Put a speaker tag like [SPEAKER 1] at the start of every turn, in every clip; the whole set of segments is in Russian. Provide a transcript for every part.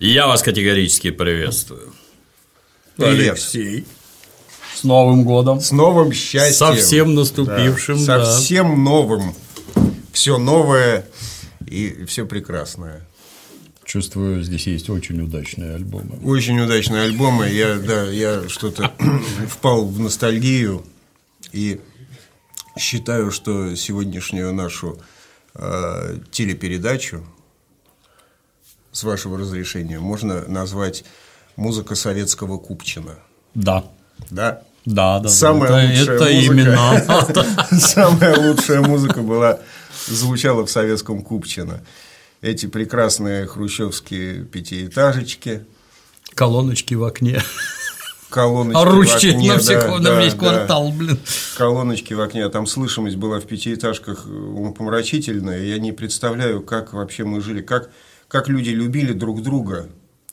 [SPEAKER 1] Я вас категорически приветствую.
[SPEAKER 2] Привет.
[SPEAKER 1] Алексей. С Новым годом.
[SPEAKER 2] С новым счастьем.
[SPEAKER 1] Совсем наступившим,
[SPEAKER 2] да.
[SPEAKER 1] да.
[SPEAKER 2] Совсем новым. Все новое и все прекрасное.
[SPEAKER 1] Чувствую, здесь есть очень удачные альбомы.
[SPEAKER 2] Очень удачные альбомы. Я, да, я что-то впал в ностальгию и считаю, что сегодняшнюю нашу э, телепередачу с вашего разрешения можно назвать музыка советского Купчина.
[SPEAKER 1] Да.
[SPEAKER 2] Да?
[SPEAKER 1] Да, да.
[SPEAKER 2] Самая
[SPEAKER 1] да.
[SPEAKER 2] лучшая
[SPEAKER 1] это,
[SPEAKER 2] музыка.
[SPEAKER 1] именно.
[SPEAKER 2] Самая лучшая музыка была звучала в советском Купчино. Эти прекрасные хрущевские пятиэтажечки,
[SPEAKER 1] Колоночки в окне.
[SPEAKER 2] колоночки в
[SPEAKER 1] Орущие
[SPEAKER 2] окне,
[SPEAKER 1] на,
[SPEAKER 2] да,
[SPEAKER 1] всех, на
[SPEAKER 2] да,
[SPEAKER 1] весь
[SPEAKER 2] да.
[SPEAKER 1] квартал, блин.
[SPEAKER 2] колоночки в окне, а там слышимость была в пятиэтажках умопомрачительная. Я не представляю, как вообще мы жили, как, как люди любили друг друга,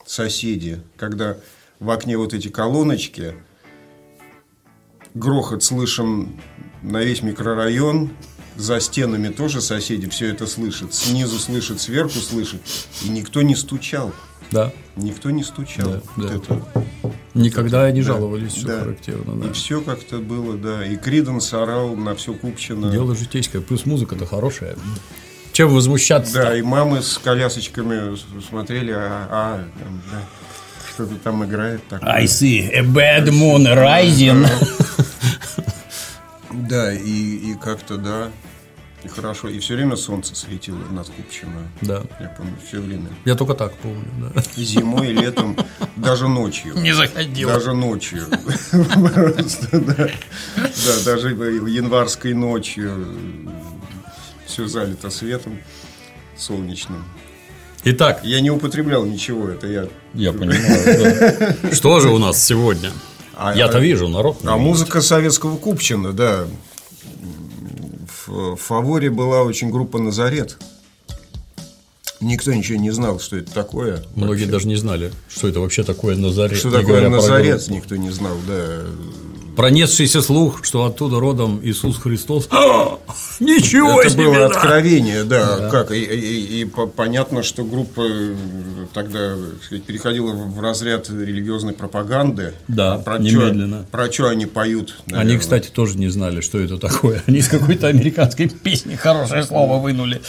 [SPEAKER 2] соседи, когда в окне вот эти колоночки, грохот слышен на весь микрорайон, за стенами тоже соседи все это слышат, снизу слышат, сверху слышат, и никто не стучал.
[SPEAKER 1] Да.
[SPEAKER 2] Никто не стучал.
[SPEAKER 1] Да,
[SPEAKER 2] Вот
[SPEAKER 1] да.
[SPEAKER 2] это.
[SPEAKER 1] Никогда не жаловались, что
[SPEAKER 2] Да.
[SPEAKER 1] характерно. Да.
[SPEAKER 2] И все как-то было, да. И Криденс орал на все Купчино.
[SPEAKER 1] Дело житейское, плюс музыка-то хорошая. Чем возмущаться?
[SPEAKER 2] Да, и мамы с колясочками смотрели, а, а, там, да, что-то там играет. Такое.
[SPEAKER 1] I see a bad moon rising.
[SPEAKER 2] Да, и, и как-то, да, и хорошо. И все время солнце светило над Купчино.
[SPEAKER 1] Да.
[SPEAKER 2] Я помню, все время.
[SPEAKER 1] Я только так помню, да.
[SPEAKER 2] И зимой, и летом, даже ночью.
[SPEAKER 1] Не заходил.
[SPEAKER 2] Даже ночью. Да. Да, даже январской ночью все залито светом солнечным.
[SPEAKER 1] Итак,
[SPEAKER 2] Я не употреблял ничего, это я.
[SPEAKER 1] я понимаю. да. Что же у нас сегодня?
[SPEAKER 2] А-
[SPEAKER 1] Я-то
[SPEAKER 2] а-
[SPEAKER 1] вижу, народ.
[SPEAKER 2] А музыка советского Купчина, да. В фаворе была очень группа «Назарет». Никто ничего не знал, что это такое.
[SPEAKER 1] Многие даже не знали, что это вообще такое Назарет.
[SPEAKER 2] Что такое «Назарет» никто не знал, да.
[SPEAKER 1] Пронесшийся слух, что оттуда родом Иисус Христос. А, Ничего
[SPEAKER 2] Это
[SPEAKER 1] себе!
[SPEAKER 2] было
[SPEAKER 1] да!
[SPEAKER 2] откровение, да. Как? И, и- и по- понятно, что группа э, тогда сказать, переходила в разряд религиозной пропаганды.
[SPEAKER 1] Да,
[SPEAKER 2] А про
[SPEAKER 1] немедленно.
[SPEAKER 2] Чё, про что они поют?
[SPEAKER 1] Они,
[SPEAKER 2] наверное?
[SPEAKER 1] кстати, тоже не знали, что это такое. Они из какой-то американской песни хорошее слово вынули.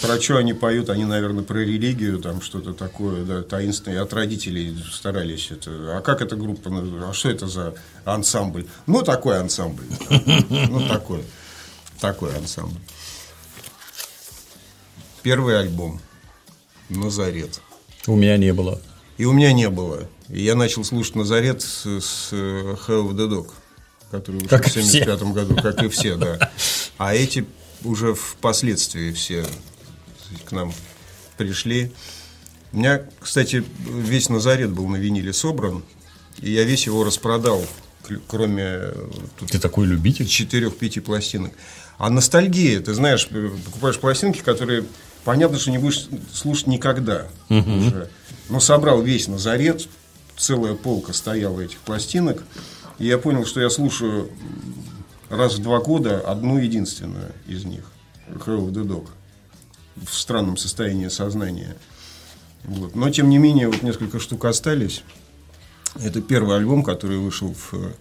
[SPEAKER 2] Про что они поют? Они, наверное, про религию, там что-то такое, да, таинственное. От родителей старались это. А как эта группа? А что это за ансамбль? Ну, такой ансамбль. Ну, такой. Такой ансамбль. Первый альбом. Назарет.
[SPEAKER 1] У меня не было.
[SPEAKER 2] И у меня не было. И я начал слушать Назарет с, с э, Hell of the Dog, который вышел
[SPEAKER 1] Как
[SPEAKER 2] в
[SPEAKER 1] и все.
[SPEAKER 2] 75 году, как и все, да. А эти уже впоследствии все к нам пришли. У меня, кстати, весь Назарет был на виниле собран, и я весь его распродал, кроме э, тут
[SPEAKER 1] Ты такой любитель?
[SPEAKER 2] четырех-пяти пластинок. А ностальгия, ты знаешь, э, покупаешь пластинки, которые понятно, что не будешь слушать никогда уже. Но собрал весь Назарет, целая полка стояла этих пластинок, и я понял, что я слушаю раз в два года одну единственную из них, the Dog, в странном состоянии сознания. Вот. Но, тем не менее, вот несколько штук остались. Это первый альбом, который вышел в э,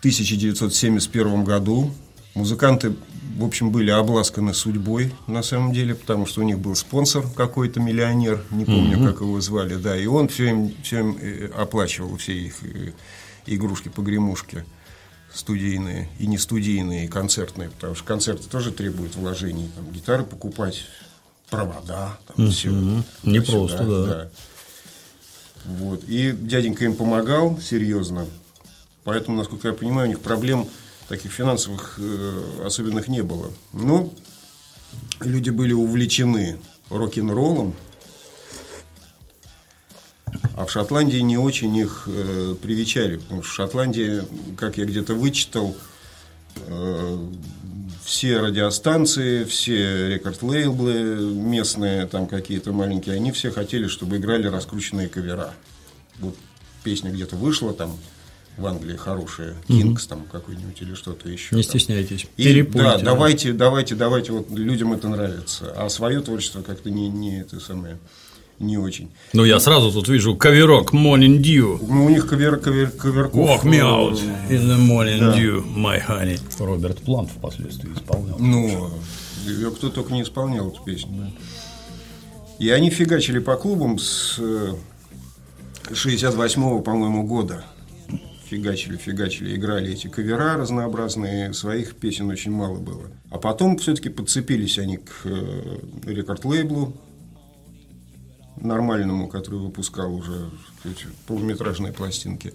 [SPEAKER 2] 1971 году. Музыканты, в общем, были обласканы судьбой, на самом деле, потому что у них был спонсор какой-то миллионер, не помню, как его звали, да, и он все им, все им э, оплачивал все их э, игрушки-погремушки студийные и не студийные, и концертные, потому что концерты тоже требуют вложений, там, гитары покупать, провода, там, все.
[SPEAKER 1] Непросто, да.
[SPEAKER 2] Вот. И дяденька им помогал серьезно. Поэтому, насколько я понимаю, у них проблем таких финансовых э, особенных не было. Но люди были увлечены рок-н-роллом. А в Шотландии не очень их э, привечали. Потому в Шотландии, как я где-то вычитал, э, все радиостанции, все рекорд-лейблы местные, там какие-то маленькие, они все хотели, чтобы играли раскрученные кавера. Вот песня где-то вышла там в Англии хорошая, Кингс там какой-нибудь или что-то еще.
[SPEAKER 1] Не
[SPEAKER 2] там.
[SPEAKER 1] стесняйтесь.
[SPEAKER 2] И, да, давайте, давайте, давайте, вот людям это нравится. А свое творчество как-то не, не это самое не очень.
[SPEAKER 1] Ну, я сразу тут вижу каверок Morning Dew.
[SPEAKER 2] Ну, у них кавер, кавер, каверков.
[SPEAKER 1] Walk me out
[SPEAKER 2] э,
[SPEAKER 1] in the morning
[SPEAKER 2] Да.
[SPEAKER 1] dew, my honey. Что Роберт Плант впоследствии исполнял.
[SPEAKER 2] Ну, ее кто только не исполнял эту песню. И они фигачили по клубам с 68-го, по-моему, года. Фигачили, фигачили, играли эти кавера разнообразные, своих песен очень мало было. А потом все-таки подцепились они к э, рекорд-лейблу нормальному, который выпускал уже сказать, полуметражные пластинки.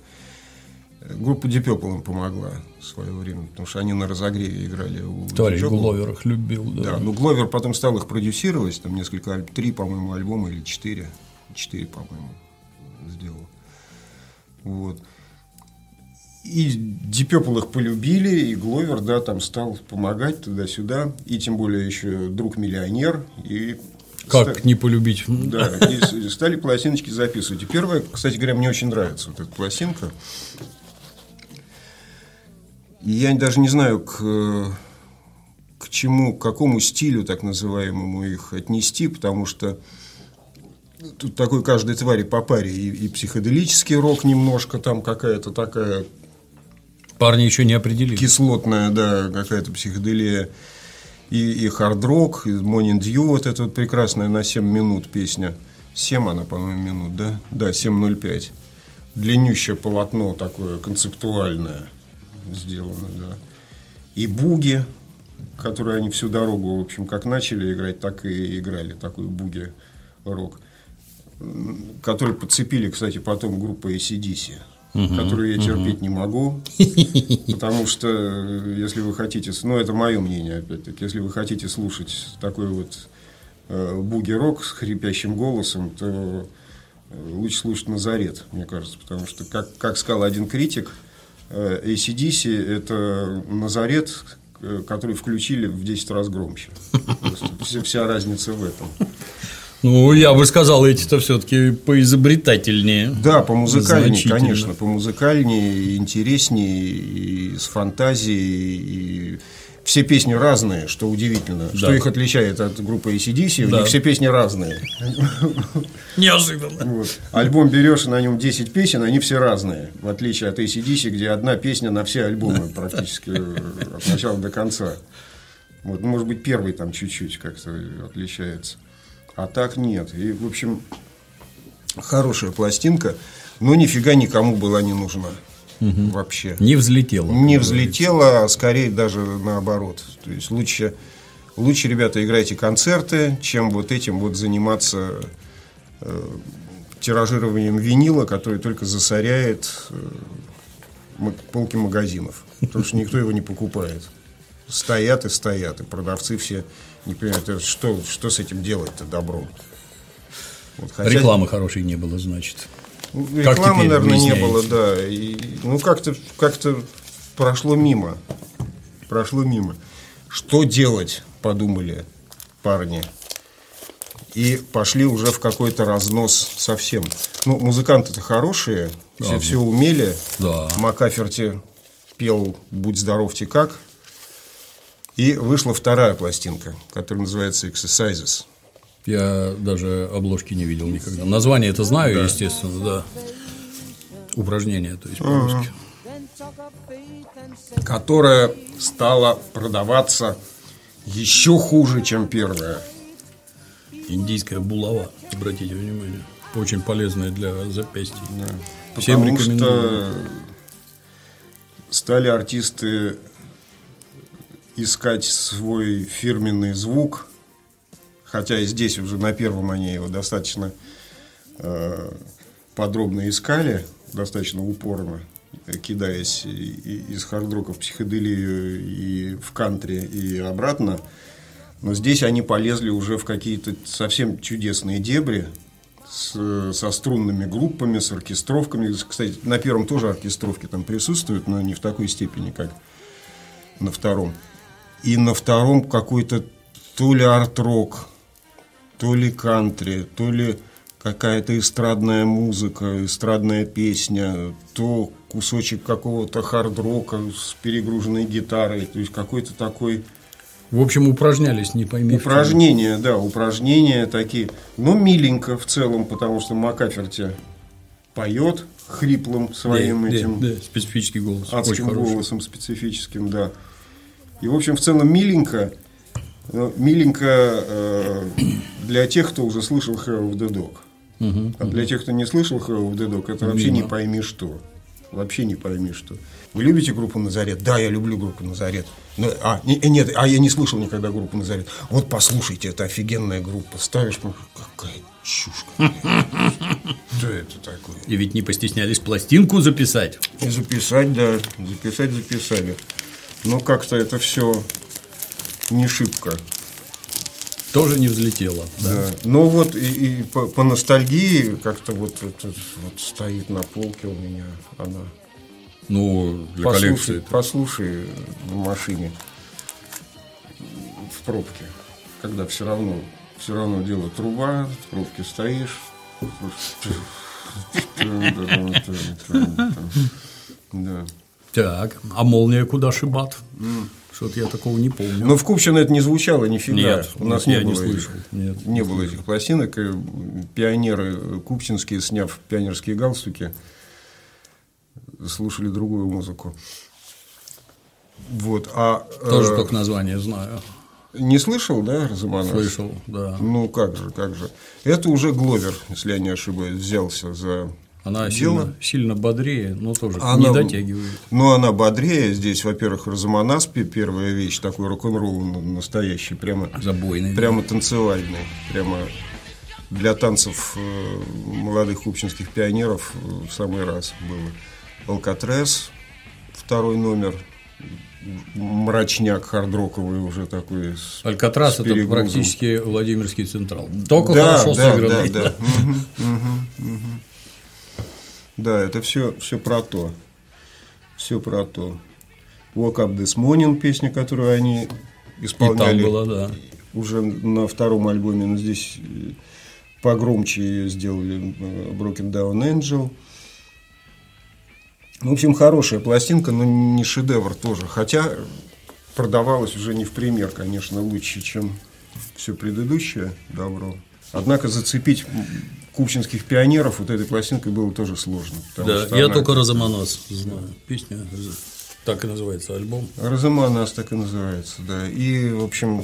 [SPEAKER 2] Группа Deep им помогла в свое время, потому что они на разогреве играли у
[SPEAKER 1] Товарищ
[SPEAKER 2] Purple.
[SPEAKER 1] Гловер их любил. Да.
[SPEAKER 2] Да, ну Гловер потом стал их продюсировать, там несколько, три, по-моему, альбома или четыре, четыре, по-моему, сделал. Вот. И Purple их полюбили, и Гловер, да, там стал помогать туда-сюда, и тем более еще друг-миллионер, и
[SPEAKER 1] Как
[SPEAKER 2] ста-
[SPEAKER 1] не полюбить?
[SPEAKER 2] да, и стали пластиночки записывать. И первая, кстати говоря, мне очень нравится вот эта пластинка. И я даже не знаю, к, к чему, к какому стилю, так называемому, их отнести, потому что тут такой каждой твари по паре. И, и психоделический рок немножко, там какая-то такая
[SPEAKER 1] Парни еще не определили.
[SPEAKER 2] кислотная, да, какая-то психоделия. И, и хард-рок, и Morning Dew, вот эта вот прекрасная на 7 минут песня. 7 она, по-моему, минут, да? Да, 7.05. Длиннющее полотно такое, концептуальное сделано, да. И буги, которые они всю дорогу, в общем, как начали играть, так и играли, такой буги-рок. Который подцепили, кстати, потом группа ACDC, которую я терпеть не могу, потому что, э, если вы хотите, ну, это мое мнение, опять-таки, если вы хотите слушать такой вот э, буги-рок с хрипящим голосом, то э, лучше слушать Назарет, мне кажется, потому что, как, как сказал один критик, э, ACDC – это Назарет, э, который включили в 10 раз громче. Вся- Вся разница в этом.
[SPEAKER 1] Ну, я бы сказал, эти-то все-таки поизобретательнее.
[SPEAKER 2] Да, по музыкальнее, конечно, по музыкальнее, интереснее, и с фантазией, и все песни разные, что удивительно. Что
[SPEAKER 1] Да.
[SPEAKER 2] их отличает от группы ACDC, у
[SPEAKER 1] Да.
[SPEAKER 2] них все песни разные.
[SPEAKER 1] Неожиданно.
[SPEAKER 2] Вот. Альбом берешь, и на нем 10 песен, они все разные. В отличие от ACDC, где одна песня на все альбомы практически от начала до конца. Вот, может быть, первый там чуть-чуть как-то отличается. А так нет. И, в общем, хорошая пластинка, но нифига никому была не нужна. Вообще.
[SPEAKER 1] Не взлетело.
[SPEAKER 2] Не взлетела, а скорее даже наоборот. То есть лучше, лучше, ребята, играйте концерты, чем вот этим вот заниматься э, тиражированием винила, который только засоряет э, полки магазинов. Потому что никто его не покупает. Стоят и стоят, и продавцы все не понимают, это что, что с этим делать-то добром. Вот, хотя-
[SPEAKER 1] Рекламы хорошей не было, значит.
[SPEAKER 2] ну, Рекламы, наверное, не было, да. И, ну, как-то как прошло мимо. Прошло мимо. Что делать, подумали парни. И пошли уже в какой-то разнос совсем. Ну, музыканты-то хорошие, все,
[SPEAKER 1] Да.
[SPEAKER 2] все умели.
[SPEAKER 1] Да.
[SPEAKER 2] Макаферти пел «Будь здоров, те как». И вышла вторая пластинка, которая называется «Exercises».
[SPEAKER 1] Я даже обложки не видел никогда. Название это знаю, естественно, да. Упражнение, то есть по-русски.
[SPEAKER 2] которая стала продаваться еще хуже, чем первая.
[SPEAKER 1] Индийская булава, обратите внимание. Очень полезная для запястья. Всем
[SPEAKER 2] Потому
[SPEAKER 1] рекомендую.
[SPEAKER 2] что стали артисты искать свой фирменный звук, хотя и здесь уже на первом они его достаточно э, подробно искали, достаточно упорно, кидаясь из хард-рока в психоделию и в кантри и обратно. Но здесь они полезли уже в какие-то совсем чудесные дебри с- со струнными группами, с оркестровками. Кстати, на первом тоже оркестровки там присутствуют, но не в такой степени, как на втором. И на втором какой-то то ли арт-рок, то ли кантри, то ли какая-то эстрадная музыка, эстрадная песня, то кусочек какого-то хард-рока с перегруженной гитарой. То есть какой-то такой
[SPEAKER 1] В общем, упражнялись, не пойми.
[SPEAKER 2] Упражнения, да, упражнения такие. Ну, миленько в целом, потому что Макаферти поет хриплым своим
[SPEAKER 1] Да, да,
[SPEAKER 2] этим
[SPEAKER 1] да, специфический голос.
[SPEAKER 2] Адским голосом специфическим, да. И, в общем, в целом миленько. Миленько э, для тех, кто уже слышал Hair of the Dog. А для тех, кто не слышал Hair of the Dog, это вообще не пойми что. Вообще не пойми что. Вы любите группу Назарет? Да, я люблю группу Назарет. Но, а, не- нет, а я не слышал никогда группу Назарет. Вот послушайте, это офигенная группа. Ставишь, какая чушь. Что это такое?
[SPEAKER 1] И ведь не постеснялись пластинку записать.
[SPEAKER 2] И записать, да, записать записали. Но как-то это все не шибко.
[SPEAKER 1] Тоже не взлетело.
[SPEAKER 2] Да. Но вот и, и по, по ностальгии как-то вот, это вот стоит на полке у меня она.
[SPEAKER 1] Ну, для
[SPEAKER 2] Послушай,
[SPEAKER 1] коллекции.
[SPEAKER 2] послушай в машине в пробке, когда все равно все равно дело труба, в пробке стоишь. Да.
[SPEAKER 1] Так, а молния куда шибат? Что-то я такого не помню.
[SPEAKER 2] Но в Купчино это не звучало нифига.
[SPEAKER 1] Нет,
[SPEAKER 2] у нас
[SPEAKER 1] я
[SPEAKER 2] не
[SPEAKER 1] не слышал. Нет.
[SPEAKER 2] не было этих пластинок. Пионеры купчинские, сняв пионерские галстуки, слушали другую музыку. Вот, а
[SPEAKER 1] Тоже
[SPEAKER 2] э,
[SPEAKER 1] только название знаю.
[SPEAKER 2] не слышал, да, Розаманов?
[SPEAKER 1] Слышал, да.
[SPEAKER 2] Ну как же, как же. Это уже Гловер, если я не ошибаюсь, взялся за
[SPEAKER 1] Она
[SPEAKER 2] дело.
[SPEAKER 1] сильно, сильно бодрее, но тоже
[SPEAKER 2] Она-
[SPEAKER 1] не дотягивает.
[SPEAKER 2] Ну, она бодрее. Здесь, во-первых, Розаманас, пе- первая вещь, такой рок-н-ролл настоящий, прямо,
[SPEAKER 1] Забойный.
[SPEAKER 2] прямо танцевальный, прямо для танцев э, молодых купчинских пионеров э, в самый раз было. Алкатрес, второй номер, мрачняк хардроковый уже такой.
[SPEAKER 1] Алькатрас это практически Владимирский Централ. Только
[SPEAKER 2] Да,
[SPEAKER 1] хорошо
[SPEAKER 2] да,
[SPEAKER 1] сыгранный.
[SPEAKER 2] Да, да. Да, это все, все про то. Все про то. Walk Up This Morning, песня, которую они
[SPEAKER 1] И
[SPEAKER 2] исполняли
[SPEAKER 1] там было, да.
[SPEAKER 2] уже на втором альбоме, но здесь э, погромче сделали э, Broken Down Angel. В общем, хорошая пластинка, но не шедевр тоже. Хотя продавалась уже не в пример, конечно, лучше, чем все предыдущее добро. Однако зацепить купчинских пионеров вот этой пластинкой было тоже сложно.
[SPEAKER 1] Да, я
[SPEAKER 2] она-
[SPEAKER 1] только Розаманас знаю. Песня так и называется альбом.
[SPEAKER 2] Розаманас так и называется, да. И, в общем,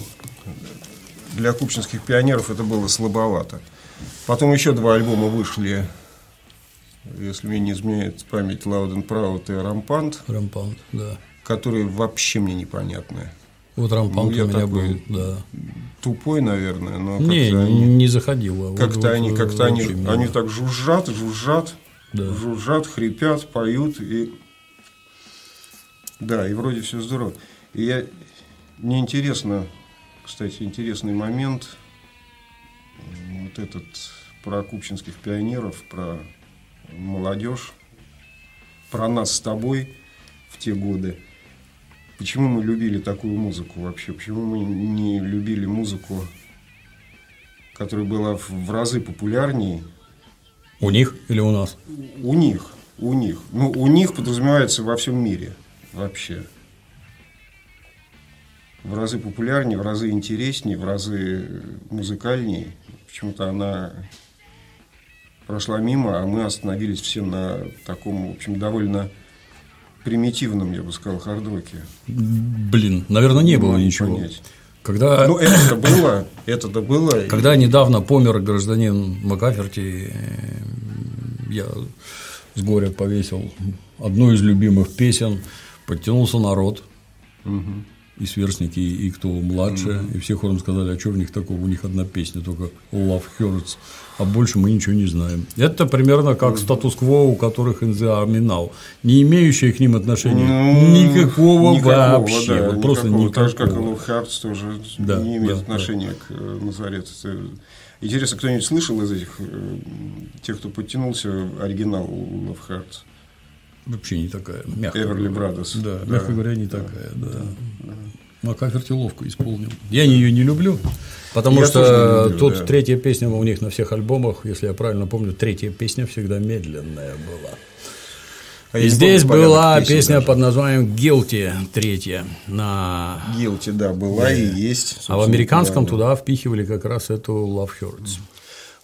[SPEAKER 2] для купчинских пионеров это было слабовато. Потом еще два альбома вышли, если мне не изменяет память, and Proud и Rampant,
[SPEAKER 1] Рампаунт, да.
[SPEAKER 2] которые вообще мне непонятные.
[SPEAKER 1] Вот Рампаунт
[SPEAKER 2] Ну,
[SPEAKER 1] у меня был, да.
[SPEAKER 2] Тупой, наверное, но
[SPEAKER 1] Не,
[SPEAKER 2] они,
[SPEAKER 1] не заходило.
[SPEAKER 2] Как-то
[SPEAKER 1] вот
[SPEAKER 2] они, как-то они,
[SPEAKER 1] мне-
[SPEAKER 2] они так жужжат, жужжат,
[SPEAKER 1] Да.
[SPEAKER 2] жужжат, хрипят, поют и да, и вроде все здорово. И я мне интересно, кстати, интересный момент вот этот про купчинских пионеров, про молодежь, про нас с тобой в те годы. Почему мы любили такую музыку вообще? Почему мы не любили музыку, которая была в, разы популярнее
[SPEAKER 1] У них или у нас?
[SPEAKER 2] у них, у них. Ну, у них подразумевается во всем мире вообще. В разы популярнее, в разы интереснее, в разы музыкальнее. Почему-то она прошла мимо, а мы остановились все на таком, в общем, довольно примитивном, я бы сказал, хардроке.
[SPEAKER 1] Блин, наверное, не было
[SPEAKER 2] могу
[SPEAKER 1] ничего.
[SPEAKER 2] понять.
[SPEAKER 1] Когда,
[SPEAKER 2] Ну, это-то было, это-то было.
[SPEAKER 1] когда недавно помер гражданин Макаферти, э, я с горя повесил одну из любимых песен, подтянулся народ, и сверстники, и кто младше, и все хором сказали, а что в них такого, у них одна песня, только Love Hurts, а больше мы ничего не знаем. Это примерно как статус-кво, у которых now, не имеющие к ним отношения
[SPEAKER 2] Ну,
[SPEAKER 1] никакого,
[SPEAKER 2] никакого,
[SPEAKER 1] вообще,
[SPEAKER 2] да,
[SPEAKER 1] вот просто
[SPEAKER 2] никакого.
[SPEAKER 1] никакого.
[SPEAKER 2] Так же, как и Hearts тоже
[SPEAKER 1] Да,
[SPEAKER 2] не имеет
[SPEAKER 1] да,
[SPEAKER 2] отношения к э, Назарету. Это- Интересно, кто-нибудь слышал из этих, э, тех, кто подтянулся, оригинал Hearts?
[SPEAKER 1] Вообще не такая, мягко
[SPEAKER 2] Эверли. Брадос.
[SPEAKER 1] Да,
[SPEAKER 2] Да.
[SPEAKER 1] мягко говоря, не такая, да. Макаферти ловко исполнил. Я ее не люблю, потому
[SPEAKER 2] Я
[SPEAKER 1] что
[SPEAKER 2] люблю,
[SPEAKER 1] тут
[SPEAKER 2] да.
[SPEAKER 1] третья песня у них на всех альбомах, если я правильно помню, третья песня всегда медленная была.
[SPEAKER 2] А
[SPEAKER 1] И здесь была песня
[SPEAKER 2] даже.
[SPEAKER 1] под названием «Guilty» третья на...
[SPEAKER 2] Guilty, да, была и есть.
[SPEAKER 1] А в американском
[SPEAKER 2] да.
[SPEAKER 1] туда впихивали как раз эту «Love Hurts».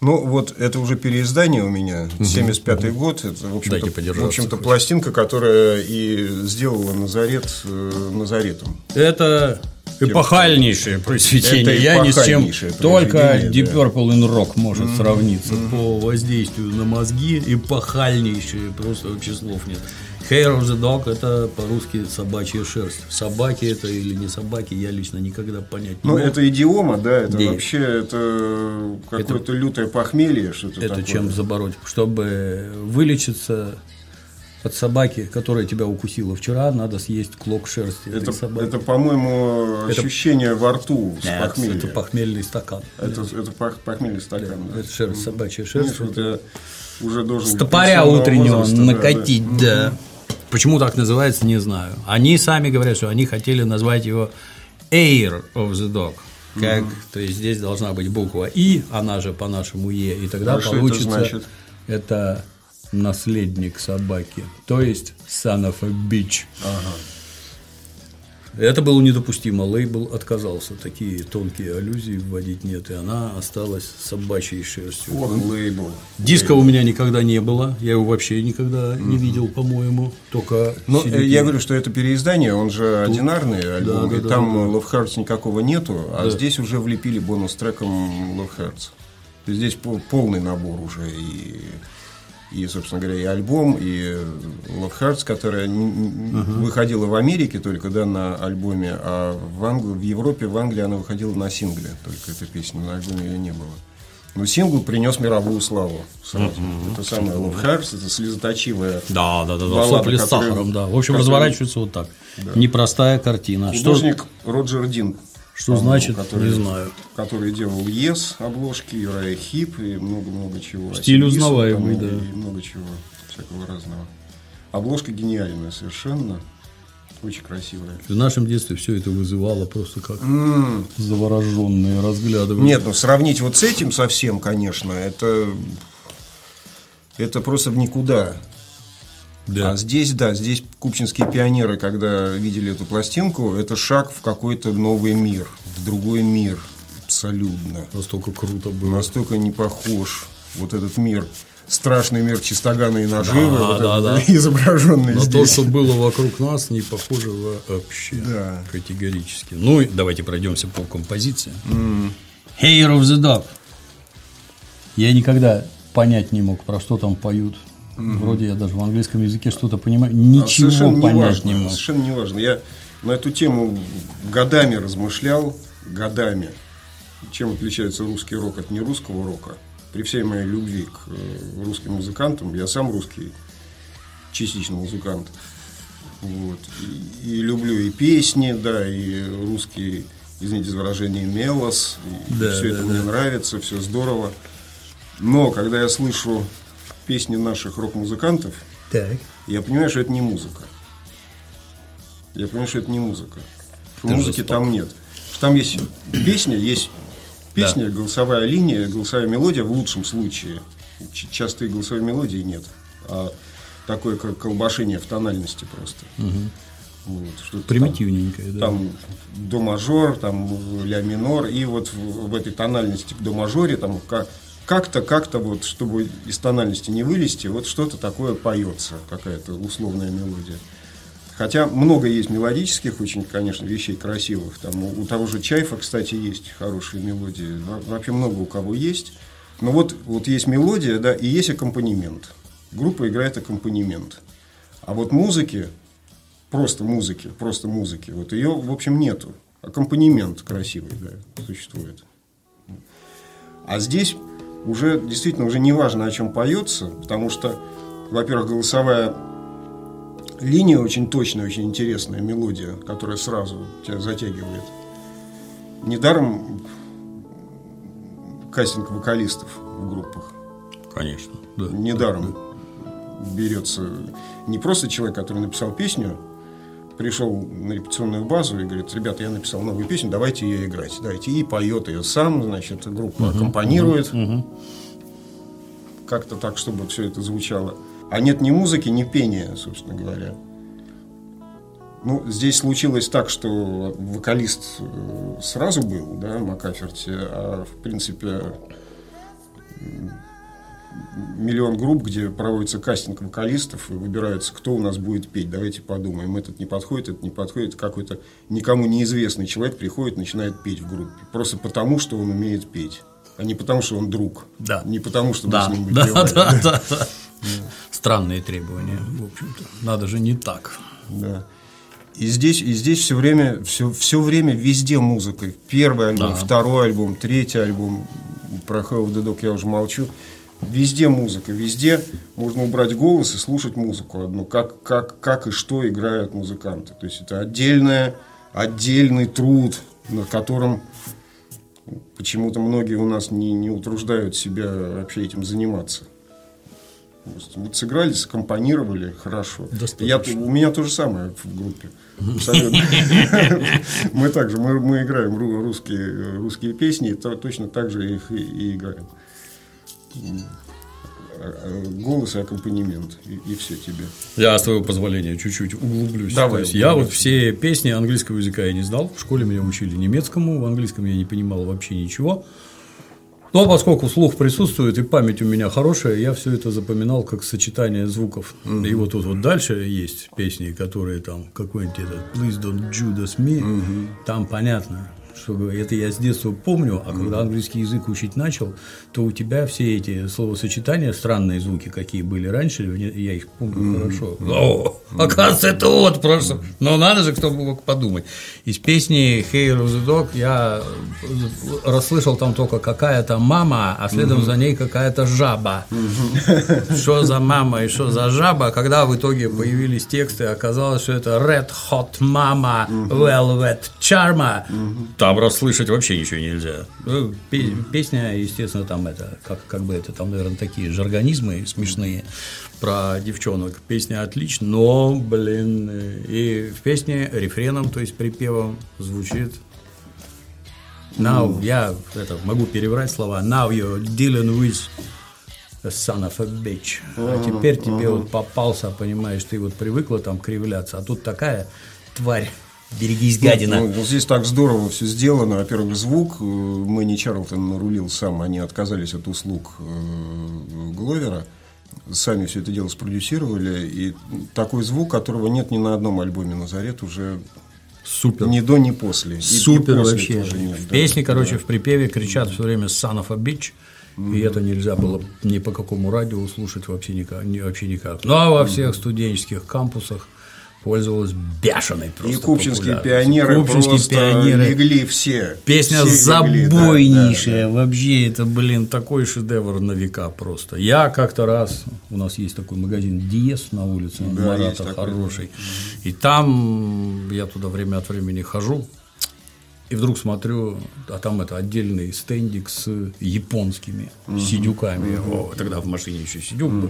[SPEAKER 2] Ну, вот это уже переиздание у меня, 75-й год. Это, в общем-то, в общем-то пластинка, которая и сделала Назарет э, Назаретом.
[SPEAKER 1] Это эпохальнейшее произведение.
[SPEAKER 2] Это
[SPEAKER 1] Я ни с чем только Deep
[SPEAKER 2] да.
[SPEAKER 1] Purple in Rock может сравниться по воздействию на мозги. Эпохальнейшее, просто вообще слов нет. Hair of the Dog это по-русски собачья шерсть. Собаки это или не собаки, я лично никогда понять не
[SPEAKER 2] Ну,
[SPEAKER 1] мог.
[SPEAKER 2] это идиома, да, это
[SPEAKER 1] Да.
[SPEAKER 2] вообще это какое-то лютое похмелье, что-то
[SPEAKER 1] Это
[SPEAKER 2] такое.
[SPEAKER 1] чем забороть? Чтобы вылечиться от собаки, которая тебя укусила вчера, надо съесть клок шерсти этой
[SPEAKER 2] Это,
[SPEAKER 1] собаки.
[SPEAKER 2] это, по-моему, ощущение во рту с
[SPEAKER 1] Нет,
[SPEAKER 2] похмелья.
[SPEAKER 1] это похмельный стакан.
[SPEAKER 2] Это, это пох- похмельный стакан, да.
[SPEAKER 1] Это шерсть, собачья шерсть.
[SPEAKER 2] Вот я уже должен...
[SPEAKER 1] С
[SPEAKER 2] быть
[SPEAKER 1] топоря утреннего
[SPEAKER 2] возраста, да,
[SPEAKER 1] накатить, да. Почему так называется, не знаю. Они сами говорят, что они хотели назвать его Air of the Dog. Как, то есть здесь должна быть буква И, она же по-нашему Е, и тогда
[SPEAKER 2] А что это
[SPEAKER 1] получится
[SPEAKER 2] значит?
[SPEAKER 1] это наследник собаки, то есть son of a bitch. Это было недопустимо, лейбл отказался, такие тонкие аллюзии вводить нет, и она осталась собачьей шерстью.
[SPEAKER 2] Вот лейбл.
[SPEAKER 1] Диска у меня никогда не было, я его вообще никогда не видел, по-моему, только
[SPEAKER 2] Ну,
[SPEAKER 1] CD.
[SPEAKER 2] э, я говорю, что это переиздание, он же одинарный альбом,
[SPEAKER 1] да,
[SPEAKER 2] и
[SPEAKER 1] да,
[SPEAKER 2] там
[SPEAKER 1] да,
[SPEAKER 2] Love Hearts никакого нету, а здесь уже влепили бонус-треком Love Hearts. Здесь пол- полный набор уже и, и, собственно говоря, и альбом, и Love Hearts, которая н- выходила в Америке только да, на альбоме, а в, Англ- в Европе, в Англии она выходила на сингле, только эта песня, на альбоме ее не было. Но сингл принес мировую славу сразу. Это самое Love Hearts, это слезоточивая
[SPEAKER 1] Да, да, да, да,
[SPEAKER 2] Баллада,
[SPEAKER 1] сопли с сахаром, да. В общем,
[SPEAKER 2] которая-
[SPEAKER 1] разворачивается вот так. Непростая картина. Что,
[SPEAKER 2] Художник Роджер Дин.
[SPEAKER 1] Что
[SPEAKER 2] по-моему,
[SPEAKER 1] значит,
[SPEAKER 2] который,
[SPEAKER 1] не знаю.
[SPEAKER 2] Который делал ЕС обложки, Юрая Хип и много-много чего.
[SPEAKER 1] Стиль узнаваемый, да.
[SPEAKER 2] И много чего всякого разного. Обложка гениальная совершенно. Очень красивая.
[SPEAKER 1] В нашем детстве все это вызывало просто как завороженные разглядывания.
[SPEAKER 2] Нет, ну сравнить вот с этим совсем, конечно, это, это просто в никуда.
[SPEAKER 1] Да.
[SPEAKER 2] А здесь, да, здесь купчинские пионеры, когда видели эту пластинку, это шаг в какой-то новый мир, в другой мир абсолютно.
[SPEAKER 1] Настолько круто было.
[SPEAKER 2] Настолько не похож вот этот мир, страшный мир чистогана и наживы,
[SPEAKER 1] Да,
[SPEAKER 2] вот
[SPEAKER 1] да, да.
[SPEAKER 2] изображенный
[SPEAKER 1] На то,
[SPEAKER 2] здесь.
[SPEAKER 1] что было вокруг нас, не похоже вообще.
[SPEAKER 2] Да.
[SPEAKER 1] Категорически. Ну, давайте пройдемся по композициям. Hair of the Dog. Я никогда понять не мог, про что там поют. Вроде я даже в английском языке что-то понимаю.
[SPEAKER 2] А
[SPEAKER 1] Ничего
[SPEAKER 2] совершенно
[SPEAKER 1] понять
[SPEAKER 2] неважно,
[SPEAKER 1] не мог.
[SPEAKER 2] Совершенно не важно. Я на эту тему годами размышлял, годами. Чем отличается русский рок от нерусского рока? При всей моей любви к э, русским музыкантам, я сам русский, частично музыкант. Вот. И, и люблю и песни, да, и русский, извините за выражение, мелос. И
[SPEAKER 1] Да,
[SPEAKER 2] все
[SPEAKER 1] да,
[SPEAKER 2] это
[SPEAKER 1] да.
[SPEAKER 2] мне нравится, все здорово. Но когда я слышу песни наших рок-музыкантов,
[SPEAKER 1] Так.
[SPEAKER 2] я понимаю, что это не музыка. Я понимаю, что это не музыка. Что
[SPEAKER 1] Ты
[SPEAKER 2] музыки там нет. Что там есть песня, есть песня, голосовая линия, голосовая мелодия в лучшем случае. Ч- Часто и голосовой мелодии нет. А такое как колбашение в тональности просто. Вот, что-то там-
[SPEAKER 1] Примитивненькое, да.
[SPEAKER 2] там до мажор, там ля минор, и вот в, в этой тональности до мажоре там как-то, как-то вот, чтобы из тональности не вылезти, вот что-то такое поется, какая-то условная мелодия. Хотя много есть мелодических очень, конечно, вещей красивых. Там у, у того же Чайфа, кстати, есть хорошие мелодии. Во- Вообще много у кого есть. Но вот, вот есть мелодия, да, и есть аккомпанемент. Группа играет аккомпанемент. А вот музыки, просто музыки, просто музыки, вот ее, в общем, нету. Аккомпанемент красивый, да, существует. А здесь уже действительно уже не важно, о чем поется, потому что, во-первых, голосовая линия очень точная, очень интересная мелодия, которая сразу тебя затягивает. Недаром кастинг вокалистов в группах.
[SPEAKER 1] Конечно. Да.
[SPEAKER 2] Недаром берется не просто человек, который написал песню, пришел на репетиционную базу и говорит, ребята, я написал новую песню, давайте ее играть. Давайте. И поет ее сам, значит, группа аккомпанирует. Как-то так, чтобы все это звучало. А нет ни музыки, ни пения, собственно говоря. Ну, здесь случилось так, что вокалист э, сразу был, да, Макаферти, а в принципе миллион групп, где проводится кастинг вокалистов, и выбирается, кто у нас будет петь. Давайте подумаем, этот не подходит, этот не подходит. Какой-то никому неизвестный человек приходит, начинает петь в группе. Просто потому, что он умеет петь. А не потому, что он друг.
[SPEAKER 1] Да.
[SPEAKER 2] Не потому, что
[SPEAKER 1] да.
[SPEAKER 2] мы с ним
[SPEAKER 1] да,
[SPEAKER 2] выпиваем.
[SPEAKER 1] да, да, да. Странные требования, в общем-то. Надо же не так.
[SPEAKER 2] Да. И здесь, и здесь все время, все, все время везде музыка. Первый альбом,
[SPEAKER 1] Да.
[SPEAKER 2] второй альбом, третий альбом. Про Hell of the Dog я уже молчу. Везде музыка, везде можно убрать голос и слушать музыку одну, как, как, как и что играют музыканты. То есть это отдельная, отдельный труд, над которым почему-то многие у нас не, не утруждают себя вообще этим заниматься. Вот сыграли, скомпонировали, хорошо. Я, у меня то же самое в группе. Абсолютно. Мы также, мы, мы играем ру- русские, русские песни, точно так же их и, и играем. Голос и аккомпанемент, и, и все тебе.
[SPEAKER 1] Я, с твоего позволения, чуть-чуть углублюсь.
[SPEAKER 2] Давай,
[SPEAKER 1] есть я вот все песни английского языка я не знал. В школе меня учили немецкому, в английском я не понимал вообще ничего. Но поскольку слух присутствует и память у меня хорошая, я все это запоминал как сочетание звуков. И вот тут вот дальше есть песни, которые там какой-нибудь этот Please don't Judas me, там понятно. Что это я с детства помню, а когда английский язык учить начал, то у тебя все эти словосочетания, странные звуки, какие были раньше, я их помню хорошо. О, оказывается, это вот просто. Но надо же, кто мог подумать. Из песни Hair of the Dog я э, расслышал там только какая-то мама, а следом за ней какая-то жаба. Что за мама и что за жаба, когда в итоге появились тексты, оказалось, что это Red Hot Mama, Velvet Charma. Там расслышать вообще ничего нельзя. Ну, пе- Песня, естественно, там это, как, как бы это, там, наверное, такие жаргонизмы смешные про девчонок. Песня отличная, но, блин, и в песне рефреном, то есть припевом звучит Now, я это, могу переврать слова. Now you're dealing with a son of a bitch. А теперь тебе вот попался, понимаешь, ты вот привыкла там кривляться, а тут такая тварь. Берегись, гадина.
[SPEAKER 2] Ну, ну, здесь так здорово все сделано. Во-первых, звук. э, Мэнни Чарлтон нарулил сам. Они отказались от услуг э, Гловера. Сами все это дело спродюсировали. И такой звук, которого нет ни на одном альбоме «Назарет» уже
[SPEAKER 1] Супер.
[SPEAKER 2] ни до, ни после. И- и
[SPEAKER 1] Супер
[SPEAKER 2] после
[SPEAKER 1] вообще.
[SPEAKER 2] тоже нет,
[SPEAKER 1] в
[SPEAKER 2] да.
[SPEAKER 1] песне, короче, в припеве кричат все время «son of a bitch», и это нельзя было ни по какому радио слушать вообще никак. ни- вообще никак. Ну, а во всех студенческих кампусах пользовалась бешеной просто
[SPEAKER 2] И купчинские пионеры
[SPEAKER 1] Купчинские
[SPEAKER 2] просто
[SPEAKER 1] пионеры.
[SPEAKER 2] легли все.
[SPEAKER 1] Песня
[SPEAKER 2] Все легли, да,
[SPEAKER 1] забойнейшая, вообще это, блин, такой шедевр на века просто. Я как-то раз, у нас есть такой магазин Диес на улице,
[SPEAKER 2] Да,
[SPEAKER 1] Марата
[SPEAKER 2] есть такой,
[SPEAKER 1] хороший, и там я туда время от времени хожу, и вдруг смотрю, а там это отдельный стендик с японскими сидюками. О, тогда в машине еще сидюк был.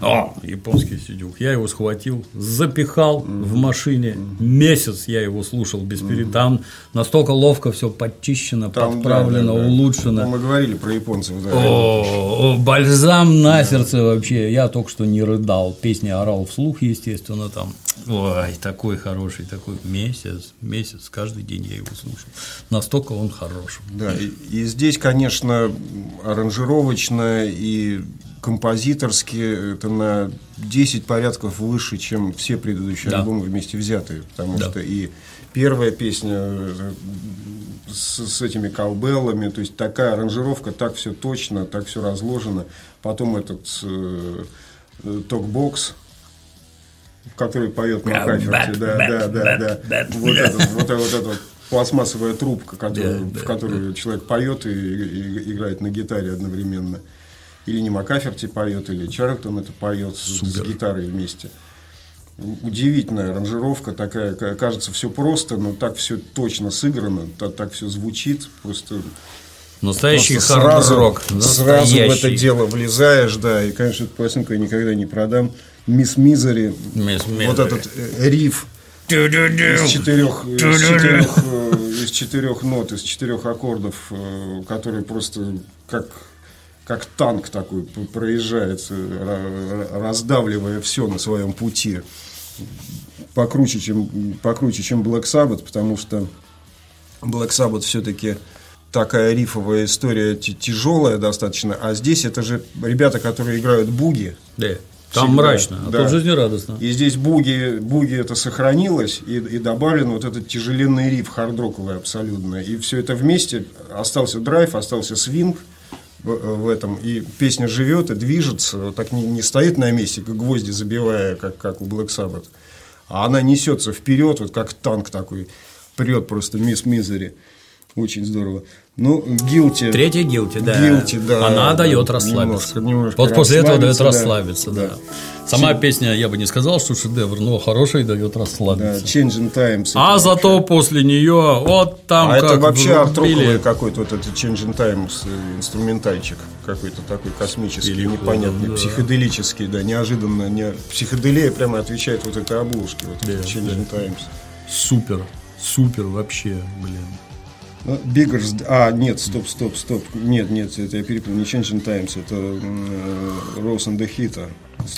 [SPEAKER 1] О, японский сидюк. Я его схватил, запихал в машине. Месяц я его слушал без перед. Там настолько ловко все подчищено,
[SPEAKER 2] Там,
[SPEAKER 1] подправлено,
[SPEAKER 2] да, да, да.
[SPEAKER 1] улучшено.
[SPEAKER 2] Ну, Мы говорили про японцев, да.
[SPEAKER 1] О, о, бальзам на сердце вообще. Я только что не рыдал. Песни орал вслух, естественно, там. Ой, такой хороший, такой месяц, месяц, каждый день я его слушал. Настолько он хорош.
[SPEAKER 2] Да, и, и здесь, конечно, аранжировочно и композиторски это на 10 порядков выше, чем все предыдущие
[SPEAKER 1] Да.
[SPEAKER 2] альбомы вместе взятые. Потому
[SPEAKER 1] Да.
[SPEAKER 2] что и первая песня э, с, с этими колбеллами, то есть такая аранжировка, так все точно, так все разложено. Потом этот э, токбокс, который поет Макаферти, да, да, да, да. Вот это вот, вот вот пластмассовая трубка, которую,
[SPEAKER 1] Да,
[SPEAKER 2] в которую человек поет и, и- и играет на гитаре одновременно. Или не Макаферти поет, или Чарльтон это поет с, с гитарой вместе. Удивительная аранжировка такая, ка- кажется, все просто, но так все точно сыграно, та- так, все звучит, просто
[SPEAKER 1] Настоящий
[SPEAKER 2] Просто сразу,
[SPEAKER 1] хард-рок.
[SPEAKER 2] сразу в это дело влезаешь, да, и, конечно, эту пластинку я никогда не продам. Мисс Мизери,
[SPEAKER 1] Мисс
[SPEAKER 2] вот
[SPEAKER 1] Мизери.
[SPEAKER 2] этот э, риф. Из четырех, из
[SPEAKER 1] Тю-дю-дю.
[SPEAKER 2] четырех, э, из четырех нот, из четырех аккордов, э, которые просто как как танк такой проезжает, э, раздавливая все на своем пути. Покруче, чем, покруче, чем Black Sabbath, потому что Black Sabbath все-таки такая рифовая история тяжелая достаточно, а здесь это же ребята, которые играют буги.
[SPEAKER 1] Да. Там всегда, мрачно, а да. тут жизнерадостно.
[SPEAKER 2] И здесь буги, буги это сохранилось, и, и добавлен вот этот тяжеленный риф хардроковый абсолютно. И все это вместе, остался драйв, остался свинг в, этом, и песня живет и движется, вот так не, не стоит на месте, как гвозди забивая, как, как у Black Sabbath, а она несется вперед, вот как танк такой, прет просто мисс Мизери. Очень здорово. Ну, guilty.
[SPEAKER 1] Третья guilty, да.
[SPEAKER 2] Guilty, да.
[SPEAKER 1] Она дает расслабиться. Немножко, немножко вот после этого дает расслабиться, да. да. Сама песня, я бы не сказал, что шедевр, но хорошая дает расслабиться. Да,
[SPEAKER 2] Changing Times.
[SPEAKER 1] А зато вообще... после нее вот там
[SPEAKER 2] А это вообще арт-роковый какой-то вот этот Changing Times э, инструментальчик какой-то такой космический, Великий, непонятный, да. психоделический, да, неожиданно. Не... Психоделия прямо отвечает вот этой обложке, вот да, Changing да. Times.
[SPEAKER 1] Супер, супер вообще, блин.
[SPEAKER 2] Ну, Biggers, а, нет, стоп, стоп, стоп, нет, нет, это я перепутал, не Changing Times, это Rose and the Heat.